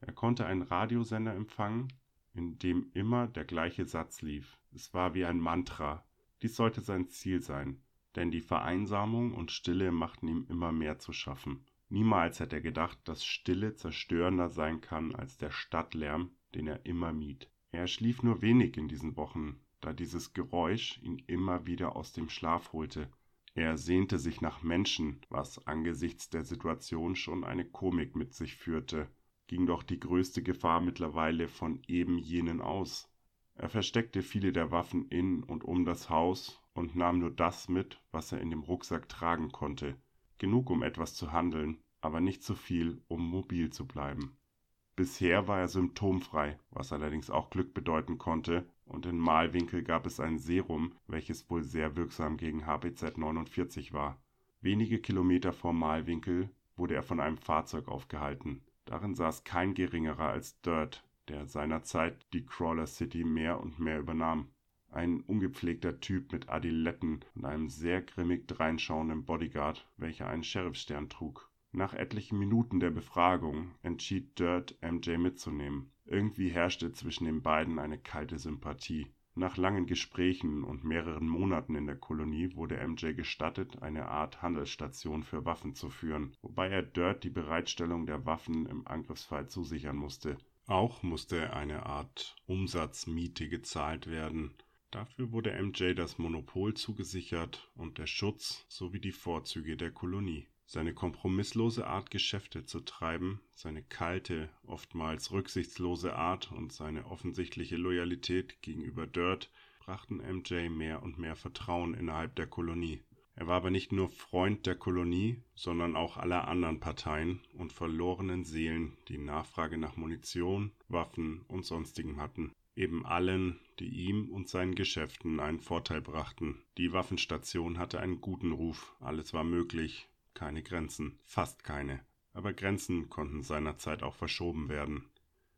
Er konnte einen Radiosender empfangen, in dem immer der gleiche Satz lief. Es war wie ein Mantra. Dies sollte sein Ziel sein, denn die Vereinsamung und Stille machten ihm immer mehr zu schaffen. Niemals hätte er gedacht, dass Stille zerstörender sein kann als der Stadtlärm, den er immer mied. Er schlief nur wenig in diesen Wochen, da dieses Geräusch ihn immer wieder aus dem Schlaf holte. Er sehnte sich nach Menschen, was angesichts der Situation schon eine Komik mit sich führte. Ging doch die größte Gefahr mittlerweile von eben jenen aus. Er versteckte viele der Waffen in und um das Haus und nahm nur das mit, was er in dem Rucksack tragen konnte genug um etwas zu handeln, aber nicht zu viel, um mobil zu bleiben. Bisher war er symptomfrei, was allerdings auch Glück bedeuten konnte, und in Malwinkel gab es ein Serum, welches wohl sehr wirksam gegen HBZ 49 war. Wenige Kilometer vor Malwinkel wurde er von einem Fahrzeug aufgehalten. Darin saß kein geringerer als Dirt, der seinerzeit die Crawler City mehr und mehr übernahm ein ungepflegter Typ mit Adiletten und einem sehr grimmig dreinschauenden Bodyguard, welcher einen Sheriffstern trug. Nach etlichen Minuten der Befragung entschied Dirt, MJ mitzunehmen. Irgendwie herrschte zwischen den beiden eine kalte Sympathie. Nach langen Gesprächen und mehreren Monaten in der Kolonie wurde MJ gestattet, eine Art Handelsstation für Waffen zu führen, wobei er Dirt die Bereitstellung der Waffen im Angriffsfall zusichern musste. Auch musste eine Art Umsatzmiete gezahlt werden, Dafür wurde MJ das Monopol zugesichert und der Schutz sowie die Vorzüge der Kolonie. Seine kompromisslose Art, Geschäfte zu treiben, seine kalte, oftmals rücksichtslose Art und seine offensichtliche Loyalität gegenüber Dirt brachten MJ mehr und mehr Vertrauen innerhalb der Kolonie. Er war aber nicht nur Freund der Kolonie, sondern auch aller anderen Parteien und verlorenen Seelen, die Nachfrage nach Munition, Waffen und sonstigem hatten eben allen, die ihm und seinen Geschäften einen Vorteil brachten. Die Waffenstation hatte einen guten Ruf, alles war möglich, keine Grenzen, fast keine. Aber Grenzen konnten seinerzeit auch verschoben werden.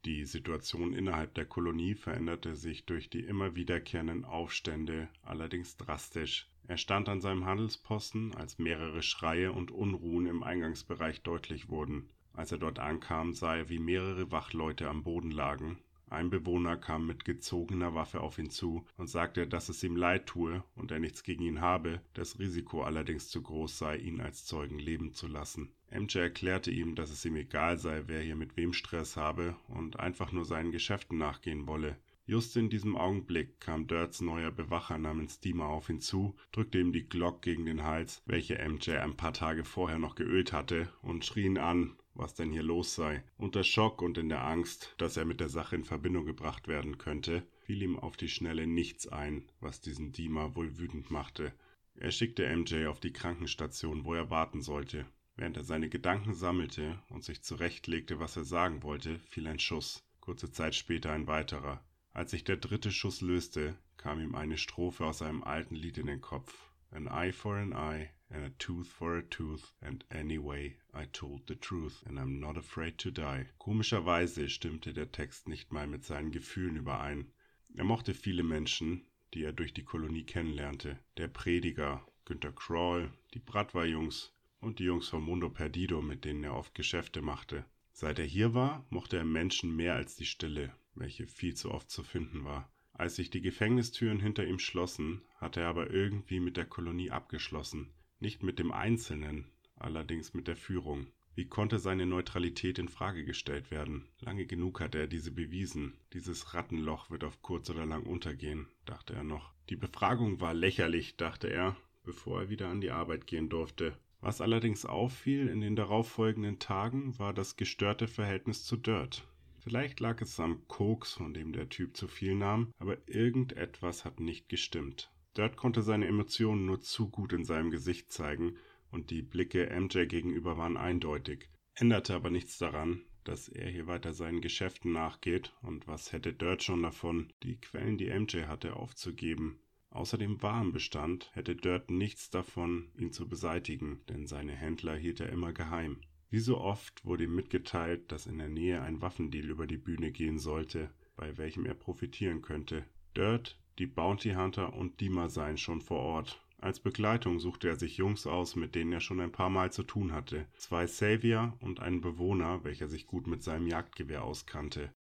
Die Situation innerhalb der Kolonie veränderte sich durch die immer wiederkehrenden Aufstände allerdings drastisch. Er stand an seinem Handelsposten, als mehrere Schreie und Unruhen im Eingangsbereich deutlich wurden. Als er dort ankam, sah er, wie mehrere Wachleute am Boden lagen, ein Bewohner kam mit gezogener Waffe auf ihn zu und sagte, dass es ihm leid tue und er nichts gegen ihn habe, das Risiko allerdings zu groß sei, ihn als Zeugen leben zu lassen. MJ erklärte ihm, dass es ihm egal sei, wer hier mit wem Stress habe und einfach nur seinen Geschäften nachgehen wolle. Just in diesem Augenblick kam Dirts neuer Bewacher namens Dima auf ihn zu, drückte ihm die Glock gegen den Hals, welche MJ ein paar Tage vorher noch geölt hatte, und schrie ihn an, was denn hier los sei. Unter Schock und in der Angst, dass er mit der Sache in Verbindung gebracht werden könnte, fiel ihm auf die Schnelle nichts ein, was diesen Dima wohl wütend machte. Er schickte MJ auf die Krankenstation, wo er warten sollte. Während er seine Gedanken sammelte und sich zurechtlegte, was er sagen wollte, fiel ein Schuss, kurze Zeit später ein weiterer. Als sich der dritte Schuss löste, kam ihm eine Strophe aus einem alten Lied in den Kopf. An eye for an eye, and a tooth for a tooth, and anyway, I told the truth, and I'm not afraid to die. Komischerweise stimmte der Text nicht mal mit seinen Gefühlen überein. Er mochte viele Menschen, die er durch die Kolonie kennenlernte. Der Prediger, Günter Crawl, die Bratwa-Jungs und die Jungs vom Mundo Perdido, mit denen er oft Geschäfte machte. Seit er hier war, mochte er Menschen mehr als die Stille, welche viel zu oft zu finden war. Als sich die Gefängnistüren hinter ihm schlossen, hatte er aber irgendwie mit der Kolonie abgeschlossen. Nicht mit dem Einzelnen, allerdings mit der Führung. Wie konnte seine Neutralität in Frage gestellt werden? Lange genug hatte er diese bewiesen. Dieses Rattenloch wird auf kurz oder lang untergehen, dachte er noch. Die Befragung war lächerlich, dachte er, bevor er wieder an die Arbeit gehen durfte. Was allerdings auffiel in den darauffolgenden Tagen, war das gestörte Verhältnis zu Dirt. Vielleicht lag es am Koks, von dem der Typ zu viel nahm, aber irgendetwas hat nicht gestimmt. Dirt konnte seine Emotionen nur zu gut in seinem Gesicht zeigen, und die Blicke MJ gegenüber waren eindeutig, änderte aber nichts daran, dass er hier weiter seinen Geschäften nachgeht, und was hätte Dirt schon davon, die Quellen, die MJ hatte, aufzugeben. Außer dem Warenbestand hätte Dirt nichts davon, ihn zu beseitigen, denn seine Händler hielt er immer geheim. Wie so oft wurde ihm mitgeteilt, dass in der Nähe ein Waffendeal über die Bühne gehen sollte, bei welchem er profitieren könnte. Dirt, die Bounty Hunter und Dima seien schon vor Ort. Als Begleitung suchte er sich Jungs aus, mit denen er schon ein paar Mal zu tun hatte. Zwei Savior und einen Bewohner, welcher sich gut mit seinem Jagdgewehr auskannte.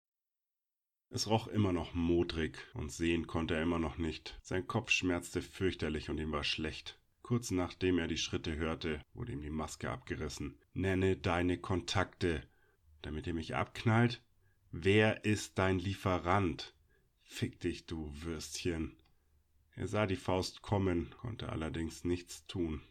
Es roch immer noch modrig und sehen konnte er immer noch nicht. Sein Kopf schmerzte fürchterlich und ihm war schlecht. Kurz nachdem er die Schritte hörte, wurde ihm die Maske abgerissen. Nenne deine Kontakte. Damit ihr mich abknallt? Wer ist dein Lieferant? Fick dich, du Würstchen. Er sah die Faust kommen, konnte allerdings nichts tun.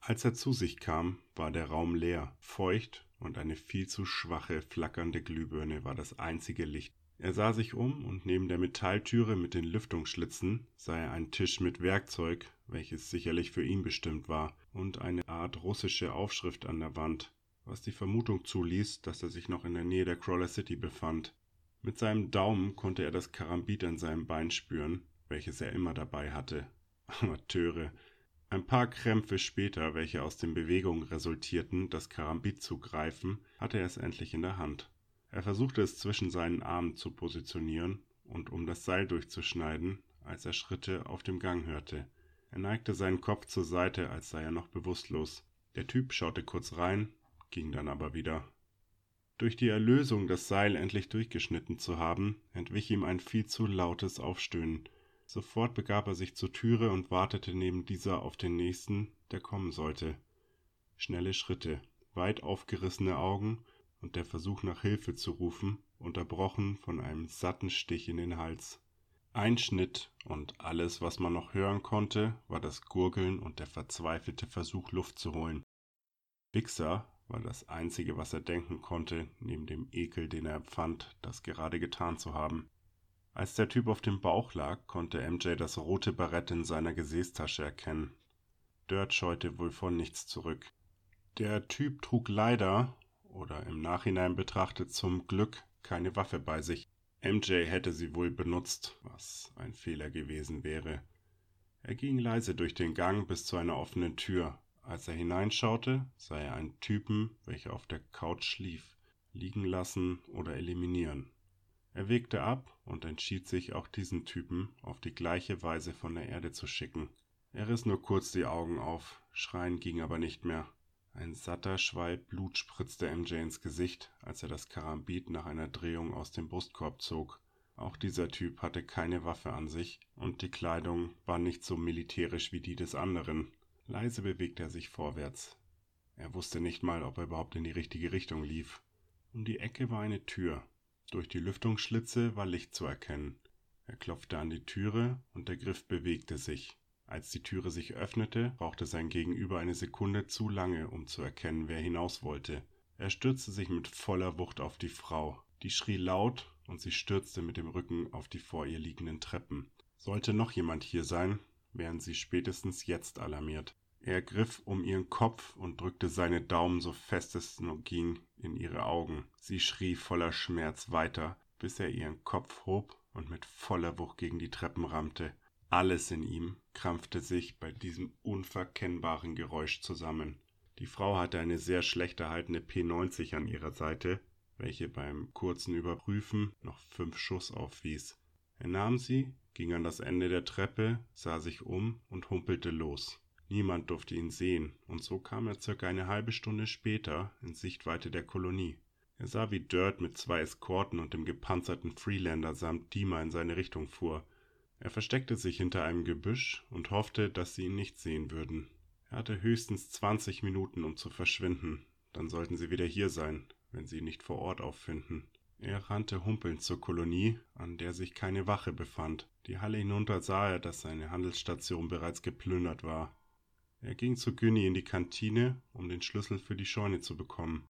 Als er zu sich kam, war der Raum leer, feucht und eine viel zu schwache, flackernde Glühbirne war das einzige Licht. Er sah sich um und neben der Metalltüre mit den Lüftungsschlitzen sah er einen Tisch mit Werkzeug, welches sicherlich für ihn bestimmt war, und eine Art russische Aufschrift an der Wand, was die Vermutung zuließ, dass er sich noch in der Nähe der Crawler City befand. Mit seinem Daumen konnte er das Karambit an seinem Bein spüren, welches er immer dabei hatte. Amateure. Ein paar Krämpfe später, welche aus den Bewegungen resultierten, das Karambit zu greifen, hatte er es endlich in der Hand. Er versuchte es zwischen seinen Armen zu positionieren und um das Seil durchzuschneiden, als er Schritte auf dem Gang hörte. Er neigte seinen Kopf zur Seite, als sei er noch bewusstlos. Der Typ schaute kurz rein, ging dann aber wieder. Durch die Erlösung, das Seil endlich durchgeschnitten zu haben, entwich ihm ein viel zu lautes Aufstöhnen. Sofort begab er sich zur Türe und wartete neben dieser auf den nächsten, der kommen sollte. Schnelle Schritte, weit aufgerissene Augen und der Versuch nach Hilfe zu rufen, unterbrochen von einem satten Stich in den Hals. Ein Schnitt und alles, was man noch hören konnte, war das Gurgeln und der verzweifelte Versuch, Luft zu holen. Wichser war das Einzige, was er denken konnte, neben dem Ekel, den er empfand, das gerade getan zu haben. Als der Typ auf dem Bauch lag, konnte MJ das rote Barett in seiner Gesäßtasche erkennen. Dirt scheute wohl von nichts zurück. Der Typ trug leider, oder im Nachhinein betrachtet zum Glück keine Waffe bei sich. MJ hätte sie wohl benutzt, was ein Fehler gewesen wäre. Er ging leise durch den Gang bis zu einer offenen Tür. Als er hineinschaute, sah er einen Typen, welcher auf der Couch schlief, liegen lassen oder eliminieren. Er wägte ab und entschied sich, auch diesen Typen auf die gleiche Weise von der Erde zu schicken. Er riss nur kurz die Augen auf, schreien ging aber nicht mehr. Ein satter Schwall Blut spritzte MJ ins Gesicht, als er das Karambit nach einer Drehung aus dem Brustkorb zog. Auch dieser Typ hatte keine Waffe an sich und die Kleidung war nicht so militärisch wie die des anderen. Leise bewegte er sich vorwärts. Er wusste nicht mal, ob er überhaupt in die richtige Richtung lief. Um die Ecke war eine Tür. Durch die Lüftungsschlitze war Licht zu erkennen. Er klopfte an die Türe und der Griff bewegte sich. Als die Türe sich öffnete, brauchte sein Gegenüber eine Sekunde zu lange, um zu erkennen, wer hinaus wollte. Er stürzte sich mit voller Wucht auf die Frau. Die schrie laut und sie stürzte mit dem Rücken auf die vor ihr liegenden Treppen. Sollte noch jemand hier sein, wären sie spätestens jetzt alarmiert. Er griff um ihren Kopf und drückte seine Daumen so fest es nur ging in ihre Augen. Sie schrie voller Schmerz weiter, bis er ihren Kopf hob und mit voller Wucht gegen die Treppen rammte. Alles in ihm krampfte sich bei diesem unverkennbaren Geräusch zusammen. Die Frau hatte eine sehr schlecht erhaltene P90 an ihrer Seite, welche beim kurzen Überprüfen noch fünf Schuss aufwies. Er nahm sie, ging an das Ende der Treppe, sah sich um und humpelte los. Niemand durfte ihn sehen, und so kam er circa eine halbe Stunde später in Sichtweite der Kolonie. Er sah, wie Dirt mit zwei Eskorten und dem gepanzerten Freelander samt Dima in seine Richtung fuhr, er versteckte sich hinter einem Gebüsch und hoffte, dass sie ihn nicht sehen würden. Er hatte höchstens zwanzig Minuten, um zu verschwinden. Dann sollten sie wieder hier sein, wenn sie ihn nicht vor Ort auffinden. Er rannte humpelnd zur Kolonie, an der sich keine Wache befand. Die Halle hinunter sah er, dass seine Handelsstation bereits geplündert war. Er ging zu Günni in die Kantine, um den Schlüssel für die Scheune zu bekommen.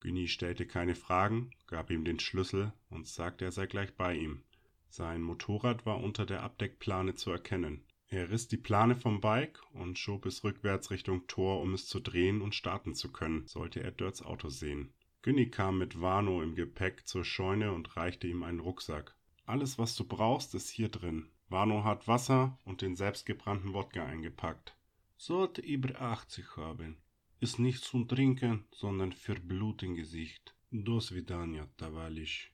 Günni stellte keine Fragen, gab ihm den Schlüssel und sagte, er sei gleich bei ihm. Sein Motorrad war unter der Abdeckplane zu erkennen. Er riss die Plane vom Bike und schob es rückwärts Richtung Tor, um es zu drehen und starten zu können, sollte er Dirts Auto sehen. Günni kam mit Wano im Gepäck zur Scheune und reichte ihm einen Rucksack. Alles, was du brauchst, ist hier drin. Wano hat Wasser und den selbstgebrannten Wodka eingepackt. Sollte über 80 haben. ist nicht zum Trinken, sondern für Blut im Gesicht. Do svidania, Tavalisch.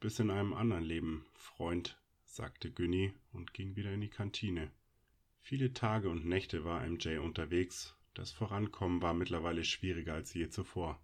Bis in einem anderen Leben, Freund, sagte Günni und ging wieder in die Kantine. Viele Tage und Nächte war MJ unterwegs, das Vorankommen war mittlerweile schwieriger als je zuvor.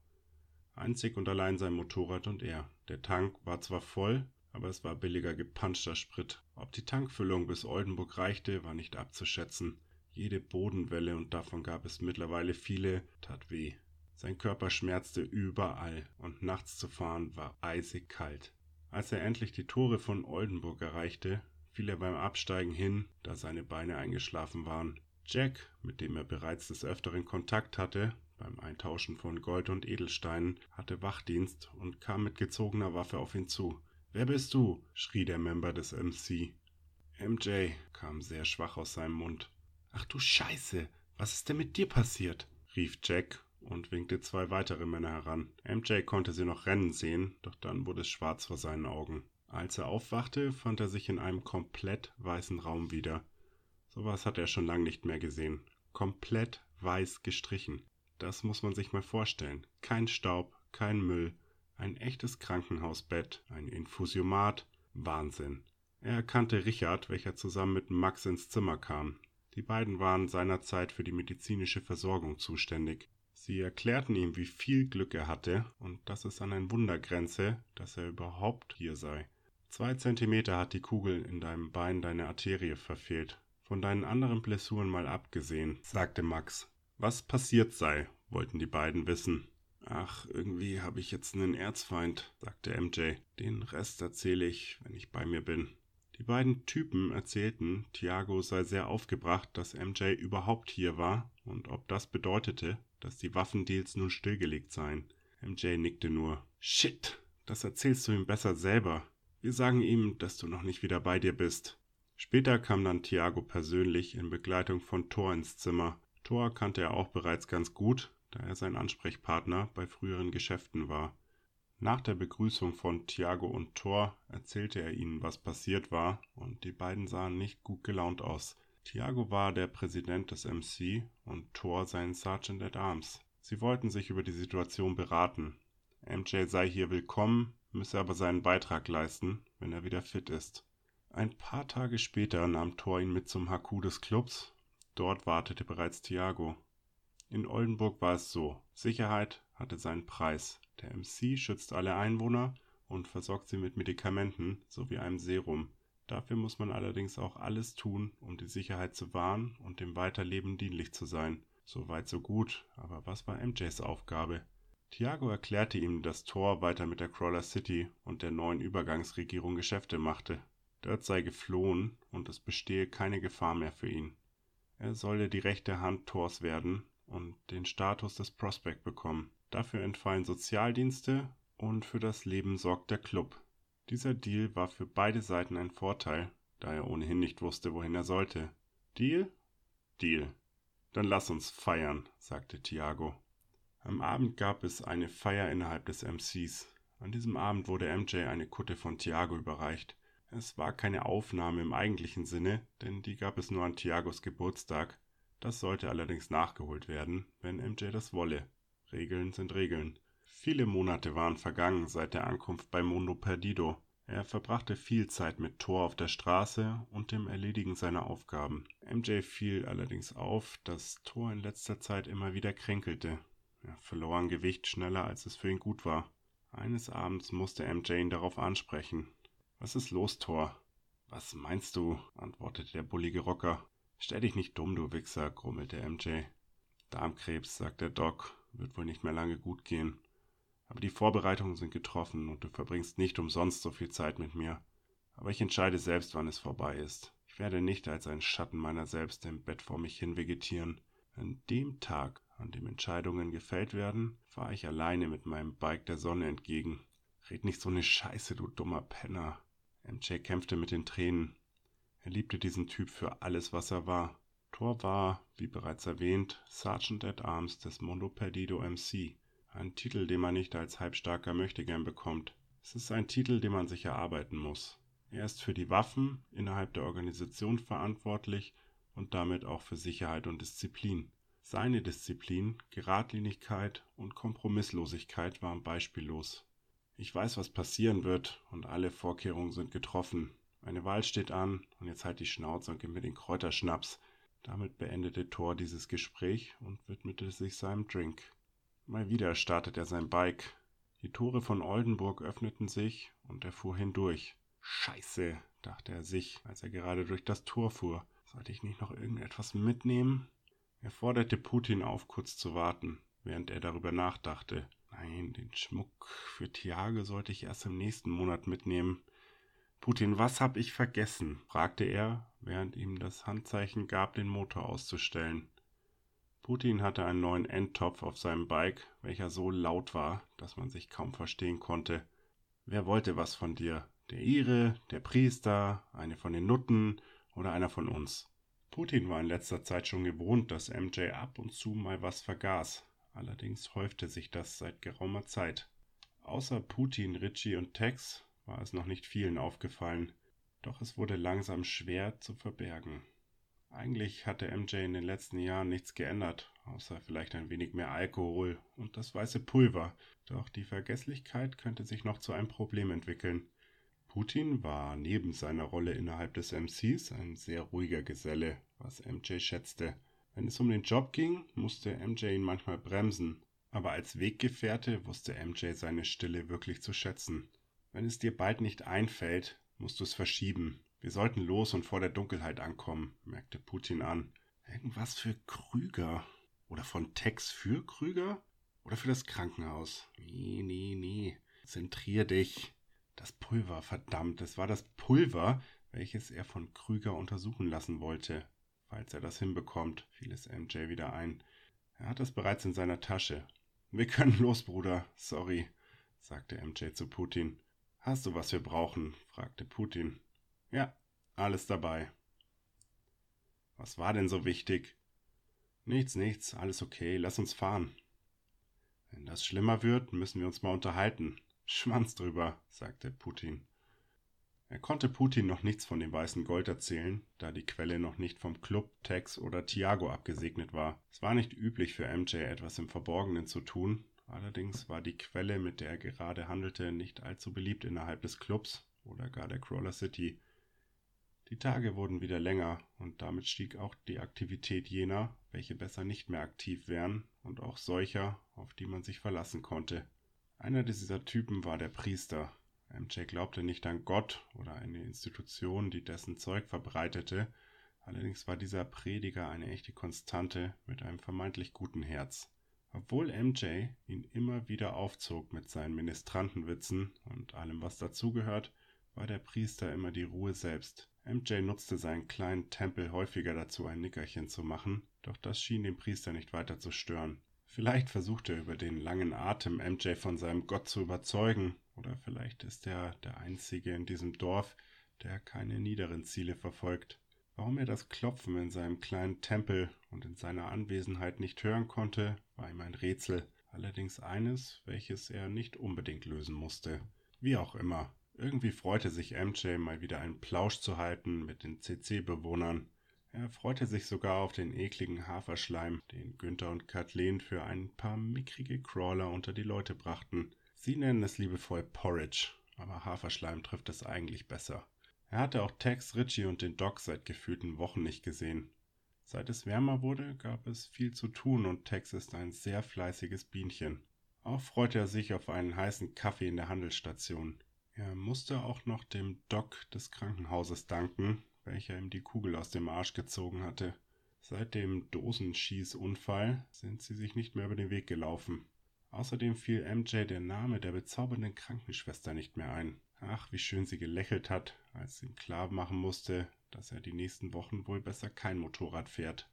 Einzig und allein sein Motorrad und er. Der Tank war zwar voll, aber es war billiger gepanschter Sprit. Ob die Tankfüllung bis Oldenburg reichte, war nicht abzuschätzen. Jede Bodenwelle, und davon gab es mittlerweile viele, tat weh. Sein Körper schmerzte überall, und nachts zu fahren war eisig kalt. Als er endlich die Tore von Oldenburg erreichte, fiel er beim Absteigen hin, da seine Beine eingeschlafen waren. Jack, mit dem er bereits des Öfteren Kontakt hatte, beim Eintauschen von Gold und Edelsteinen, hatte Wachdienst und kam mit gezogener Waffe auf ihn zu. Wer bist du? schrie der Member des MC. MJ, kam sehr schwach aus seinem Mund. Ach du Scheiße, was ist denn mit dir passiert? rief Jack und winkte zwei weitere Männer heran. MJ konnte sie noch rennen sehen, doch dann wurde es schwarz vor seinen Augen. Als er aufwachte, fand er sich in einem komplett weißen Raum wieder. Sowas hat er schon lange nicht mehr gesehen. Komplett weiß gestrichen. Das muss man sich mal vorstellen. Kein Staub, kein Müll, ein echtes Krankenhausbett, ein Infusiomat. Wahnsinn. Er erkannte Richard, welcher zusammen mit Max ins Zimmer kam. Die beiden waren seinerzeit für die medizinische Versorgung zuständig. Sie erklärten ihm, wie viel Glück er hatte und dass es an ein Wunder grenze, dass er überhaupt hier sei. Zwei Zentimeter hat die Kugel in deinem Bein deine Arterie verfehlt. Von deinen anderen Blessuren mal abgesehen, sagte Max. Was passiert sei, wollten die beiden wissen. Ach, irgendwie habe ich jetzt einen Erzfeind, sagte MJ. Den Rest erzähle ich, wenn ich bei mir bin. Die beiden Typen erzählten, Thiago sei sehr aufgebracht, dass MJ überhaupt hier war und ob das bedeutete, dass die Waffendeals nun stillgelegt seien. MJ nickte nur. Shit, das erzählst du ihm besser selber. Wir sagen ihm, dass du noch nicht wieder bei dir bist. Später kam dann Thiago persönlich in Begleitung von Thor ins Zimmer. Thor kannte er auch bereits ganz gut, da er sein Ansprechpartner bei früheren Geschäften war. Nach der Begrüßung von Thiago und Thor erzählte er ihnen, was passiert war, und die beiden sahen nicht gut gelaunt aus. Thiago war der Präsident des MC und Thor sein Sergeant at Arms. Sie wollten sich über die Situation beraten. MJ sei hier willkommen, müsse aber seinen Beitrag leisten, wenn er wieder fit ist. Ein paar Tage später nahm Thor ihn mit zum Haku des Clubs. Dort wartete bereits Thiago. In Oldenburg war es so: Sicherheit hatte seinen Preis. Der MC schützt alle Einwohner und versorgt sie mit Medikamenten sowie einem Serum. Dafür muss man allerdings auch alles tun, um die Sicherheit zu wahren und dem Weiterleben dienlich zu sein. So weit, so gut, aber was war MJs Aufgabe? Thiago erklärte ihm, dass Thor weiter mit der Crawler City und der neuen Übergangsregierung Geschäfte machte. Dort sei geflohen und es bestehe keine Gefahr mehr für ihn. Er solle die rechte Hand Thors werden und den Status des Prospect bekommen. Dafür entfallen Sozialdienste und für das Leben sorgt der Club. Dieser Deal war für beide Seiten ein Vorteil, da er ohnehin nicht wusste, wohin er sollte. Deal? Deal. Dann lass uns feiern, sagte Thiago. Am Abend gab es eine Feier innerhalb des MCs. An diesem Abend wurde MJ eine Kutte von Thiago überreicht. Es war keine Aufnahme im eigentlichen Sinne, denn die gab es nur an Thiagos Geburtstag. Das sollte allerdings nachgeholt werden, wenn MJ das wolle. Regeln sind Regeln. Viele Monate waren vergangen seit der Ankunft bei Mondo Perdido. Er verbrachte viel Zeit mit Thor auf der Straße und dem Erledigen seiner Aufgaben. MJ fiel allerdings auf, dass Thor in letzter Zeit immer wieder kränkelte. Er verlor an Gewicht schneller, als es für ihn gut war. Eines Abends musste MJ ihn darauf ansprechen. Was ist los, Thor? Was meinst du? antwortete der bullige Rocker. Stell dich nicht dumm, du Wichser, grummelte MJ. Darmkrebs, sagt der Doc, wird wohl nicht mehr lange gut gehen. Aber die Vorbereitungen sind getroffen und du verbringst nicht umsonst so viel Zeit mit mir. Aber ich entscheide selbst, wann es vorbei ist. Ich werde nicht als ein Schatten meiner selbst im Bett vor mich hin vegetieren. An dem Tag, an dem Entscheidungen gefällt werden, fahre ich alleine mit meinem Bike der Sonne entgegen. Red nicht so ne Scheiße, du dummer Penner. MJ kämpfte mit den Tränen. Er liebte diesen Typ für alles, was er war. Thor war, wie bereits erwähnt, Sergeant at Arms des Mondo Perdido MC. Ein Titel, den man nicht als halbstarker Möchtegern bekommt. Es ist ein Titel, den man sich erarbeiten muss. Er ist für die Waffen innerhalb der Organisation verantwortlich und damit auch für Sicherheit und Disziplin. Seine Disziplin, Geradlinigkeit und Kompromisslosigkeit waren beispiellos. Ich weiß, was passieren wird, und alle Vorkehrungen sind getroffen. Eine Wahl steht an, und jetzt halt die Schnauze und gib mir den Kräuterschnaps. Damit beendete Thor dieses Gespräch und widmete sich seinem Drink. Mal wieder startet er sein Bike. Die Tore von Oldenburg öffneten sich und er fuhr hindurch. Scheiße, dachte er sich, als er gerade durch das Tor fuhr. Sollte ich nicht noch irgendetwas mitnehmen? Er forderte Putin auf, kurz zu warten, während er darüber nachdachte. Nein, den Schmuck für Tiage sollte ich erst im nächsten Monat mitnehmen. Putin, was hab ich vergessen? fragte er, während ihm das Handzeichen gab, den Motor auszustellen. Putin hatte einen neuen Endtopf auf seinem Bike, welcher so laut war, dass man sich kaum verstehen konnte. Wer wollte was von dir? Der Ire, der Priester, eine von den Nutten oder einer von uns? Putin war in letzter Zeit schon gewohnt, dass MJ ab und zu mal was vergaß. Allerdings häufte sich das seit geraumer Zeit. Außer Putin, Richie und Tex war es noch nicht vielen aufgefallen, doch es wurde langsam schwer zu verbergen. Eigentlich hatte MJ in den letzten Jahren nichts geändert, außer vielleicht ein wenig mehr Alkohol und das weiße Pulver, doch die Vergesslichkeit könnte sich noch zu einem Problem entwickeln. Putin war neben seiner Rolle innerhalb des MCs ein sehr ruhiger Geselle, was MJ schätzte. Wenn es um den Job ging, musste MJ ihn manchmal bremsen, aber als Weggefährte wusste MJ seine Stille wirklich zu schätzen. Wenn es dir bald nicht einfällt, musst du es verschieben, wir sollten los und vor der Dunkelheit ankommen, merkte Putin an. Irgendwas für Krüger. Oder von Tex für Krüger? Oder für das Krankenhaus? Nee, nee, nee. Zentrier dich. Das Pulver, verdammt, es war das Pulver, welches er von Krüger untersuchen lassen wollte. Falls er das hinbekommt, fiel es MJ wieder ein. Er hat es bereits in seiner Tasche. Wir können los, Bruder. Sorry, sagte MJ zu Putin. Hast du, was wir brauchen? fragte Putin. Ja, alles dabei. Was war denn so wichtig? Nichts, nichts, alles okay, lass uns fahren. Wenn das schlimmer wird, müssen wir uns mal unterhalten. Schwanz drüber, sagte Putin. Er konnte Putin noch nichts von dem weißen Gold erzählen, da die Quelle noch nicht vom Club, Tex oder Tiago abgesegnet war. Es war nicht üblich für MJ etwas im Verborgenen zu tun, allerdings war die Quelle, mit der er gerade handelte, nicht allzu beliebt innerhalb des Clubs oder gar der Crawler City. Die Tage wurden wieder länger, und damit stieg auch die Aktivität jener, welche besser nicht mehr aktiv wären, und auch solcher, auf die man sich verlassen konnte. Einer dieser Typen war der Priester. MJ glaubte nicht an Gott oder eine Institution, die dessen Zeug verbreitete, allerdings war dieser Prediger eine echte Konstante mit einem vermeintlich guten Herz. Obwohl MJ ihn immer wieder aufzog mit seinen Ministrantenwitzen und allem, was dazugehört, war der Priester immer die Ruhe selbst. MJ nutzte seinen kleinen Tempel häufiger dazu, ein Nickerchen zu machen, doch das schien den Priester nicht weiter zu stören. Vielleicht versucht er über den langen Atem MJ von seinem Gott zu überzeugen, oder vielleicht ist er der Einzige in diesem Dorf, der keine niederen Ziele verfolgt. Warum er das Klopfen in seinem kleinen Tempel und in seiner Anwesenheit nicht hören konnte, war ihm ein Rätsel, allerdings eines, welches er nicht unbedingt lösen musste. Wie auch immer, irgendwie freute sich MJ mal wieder einen Plausch zu halten mit den CC-Bewohnern. Er freute sich sogar auf den ekligen Haferschleim, den Günther und Kathleen für ein paar mickrige Crawler unter die Leute brachten. Sie nennen es liebevoll Porridge, aber Haferschleim trifft es eigentlich besser. Er hatte auch Tex, Richie und den Doc seit gefühlten Wochen nicht gesehen. Seit es wärmer wurde, gab es viel zu tun und Tex ist ein sehr fleißiges Bienchen. Auch freute er sich auf einen heißen Kaffee in der Handelsstation. Er musste auch noch dem Doc des Krankenhauses danken, welcher ihm die Kugel aus dem Arsch gezogen hatte. Seit dem Dosenschießunfall sind sie sich nicht mehr über den Weg gelaufen. Außerdem fiel MJ der Name der bezaubernden Krankenschwester nicht mehr ein. Ach, wie schön sie gelächelt hat, als sie ihm klar machen musste, dass er die nächsten Wochen wohl besser kein Motorrad fährt.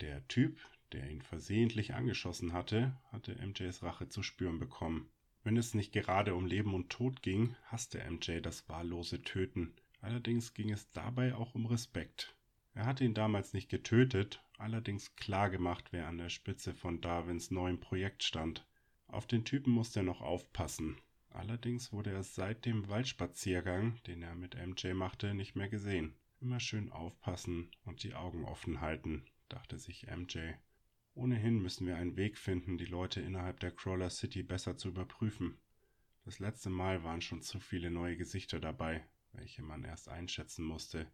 Der Typ, der ihn versehentlich angeschossen hatte, hatte MJs Rache zu spüren bekommen. Wenn es nicht gerade um Leben und Tod ging, hasste MJ das wahllose Töten. Allerdings ging es dabei auch um Respekt. Er hatte ihn damals nicht getötet, allerdings klar gemacht, wer an der Spitze von Darwins neuem Projekt stand. Auf den Typen musste er noch aufpassen. Allerdings wurde er seit dem Waldspaziergang, den er mit MJ machte, nicht mehr gesehen. Immer schön aufpassen und die Augen offen halten, dachte sich MJ. Ohnehin müssen wir einen Weg finden, die Leute innerhalb der Crawler City besser zu überprüfen. Das letzte Mal waren schon zu viele neue Gesichter dabei, welche man erst einschätzen musste.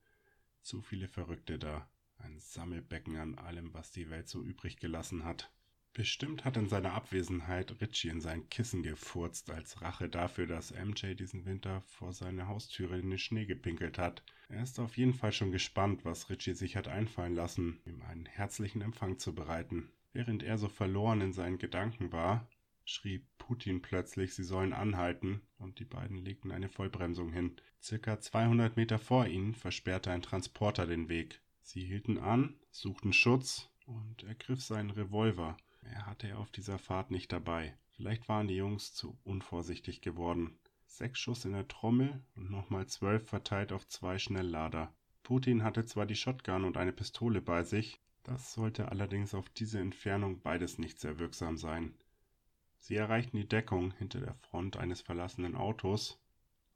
Zu viele Verrückte da. Ein Sammelbecken an allem, was die Welt so übrig gelassen hat. Bestimmt hat in seiner Abwesenheit Richie in sein Kissen gefurzt, als Rache dafür, dass MJ diesen Winter vor seine Haustüre in den Schnee gepinkelt hat. Er ist auf jeden Fall schon gespannt, was Richie sich hat einfallen lassen, ihm einen herzlichen Empfang zu bereiten. Während er so verloren in seinen Gedanken war, schrie Putin plötzlich, sie sollen anhalten, und die beiden legten eine Vollbremsung hin. Circa 200 Meter vor ihnen versperrte ein Transporter den Weg. Sie hielten an, suchten Schutz und ergriff seinen Revolver. Er hatte er auf dieser Fahrt nicht dabei. Vielleicht waren die Jungs zu unvorsichtig geworden. Sechs Schuss in der Trommel und nochmal zwölf verteilt auf zwei Schnelllader. Putin hatte zwar die Shotgun und eine Pistole bei sich, das sollte allerdings auf diese Entfernung beides nicht sehr wirksam sein. Sie erreichten die Deckung hinter der Front eines verlassenen Autos,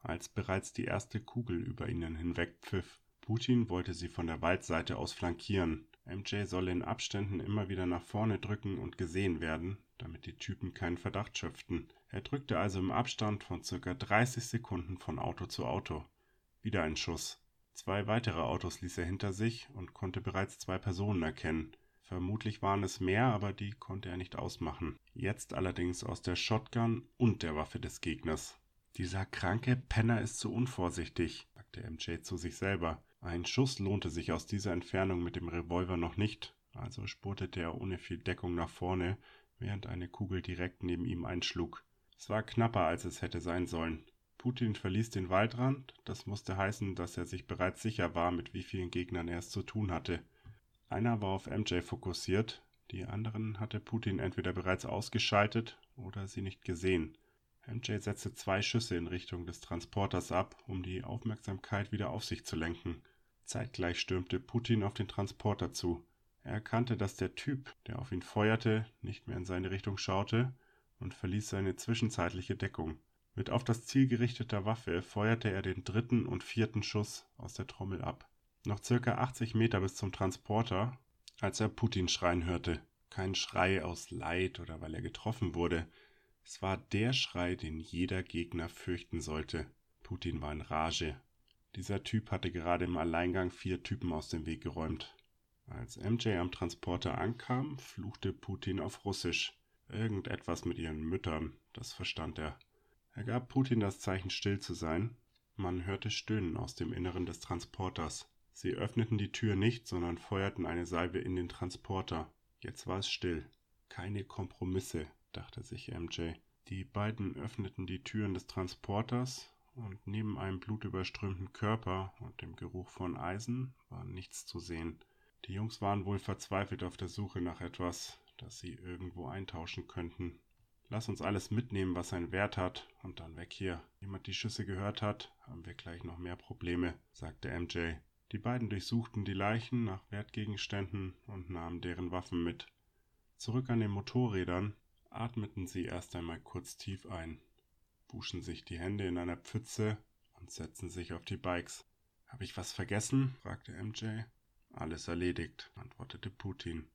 als bereits die erste Kugel über ihnen hinwegpfiff. Putin wollte sie von der Waldseite aus flankieren. MJ solle in Abständen immer wieder nach vorne drücken und gesehen werden, damit die Typen keinen Verdacht schöpften. Er drückte also im Abstand von circa 30 Sekunden von Auto zu Auto. Wieder ein Schuss. Zwei weitere Autos ließ er hinter sich und konnte bereits zwei Personen erkennen. Vermutlich waren es mehr, aber die konnte er nicht ausmachen. Jetzt allerdings aus der Shotgun und der Waffe des Gegners. Dieser kranke Penner ist zu unvorsichtig, sagte MJ zu sich selber. Ein Schuss lohnte sich aus dieser Entfernung mit dem Revolver noch nicht, also spurtete er ohne viel Deckung nach vorne, während eine Kugel direkt neben ihm einschlug. Es war knapper, als es hätte sein sollen. Putin verließ den Waldrand, das musste heißen, dass er sich bereits sicher war, mit wie vielen Gegnern er es zu tun hatte. Einer war auf MJ fokussiert, die anderen hatte Putin entweder bereits ausgeschaltet oder sie nicht gesehen. MJ setzte zwei Schüsse in Richtung des Transporters ab, um die Aufmerksamkeit wieder auf sich zu lenken. Zeitgleich stürmte Putin auf den Transporter zu. Er erkannte, dass der Typ, der auf ihn feuerte, nicht mehr in seine Richtung schaute und verließ seine zwischenzeitliche Deckung. Mit auf das Ziel gerichteter Waffe feuerte er den dritten und vierten Schuss aus der Trommel ab. Noch circa 80 Meter bis zum Transporter, als er Putin schreien hörte. Kein Schrei aus Leid oder weil er getroffen wurde. Es war der Schrei, den jeder Gegner fürchten sollte. Putin war in Rage. Dieser Typ hatte gerade im Alleingang vier Typen aus dem Weg geräumt. Als MJ am Transporter ankam, fluchte Putin auf Russisch. Irgendetwas mit ihren Müttern, das verstand er. Er gab Putin das Zeichen, still zu sein. Man hörte Stöhnen aus dem Inneren des Transporters. Sie öffneten die Tür nicht, sondern feuerten eine Salve in den Transporter. Jetzt war es still. Keine Kompromisse, dachte sich MJ. Die beiden öffneten die Türen des Transporters und neben einem blutüberströmten Körper und dem Geruch von Eisen war nichts zu sehen. Die Jungs waren wohl verzweifelt auf der Suche nach etwas, das sie irgendwo eintauschen könnten. Lass uns alles mitnehmen, was einen Wert hat, und dann weg hier. Jemand die Schüsse gehört hat, haben wir gleich noch mehr Probleme, sagte MJ. Die beiden durchsuchten die Leichen nach Wertgegenständen und nahmen deren Waffen mit. Zurück an den Motorrädern atmeten sie erst einmal kurz tief ein wuschen sich die Hände in einer Pfütze und setzten sich auf die Bikes. Habe ich was vergessen? fragte MJ. Alles erledigt, antwortete Putin.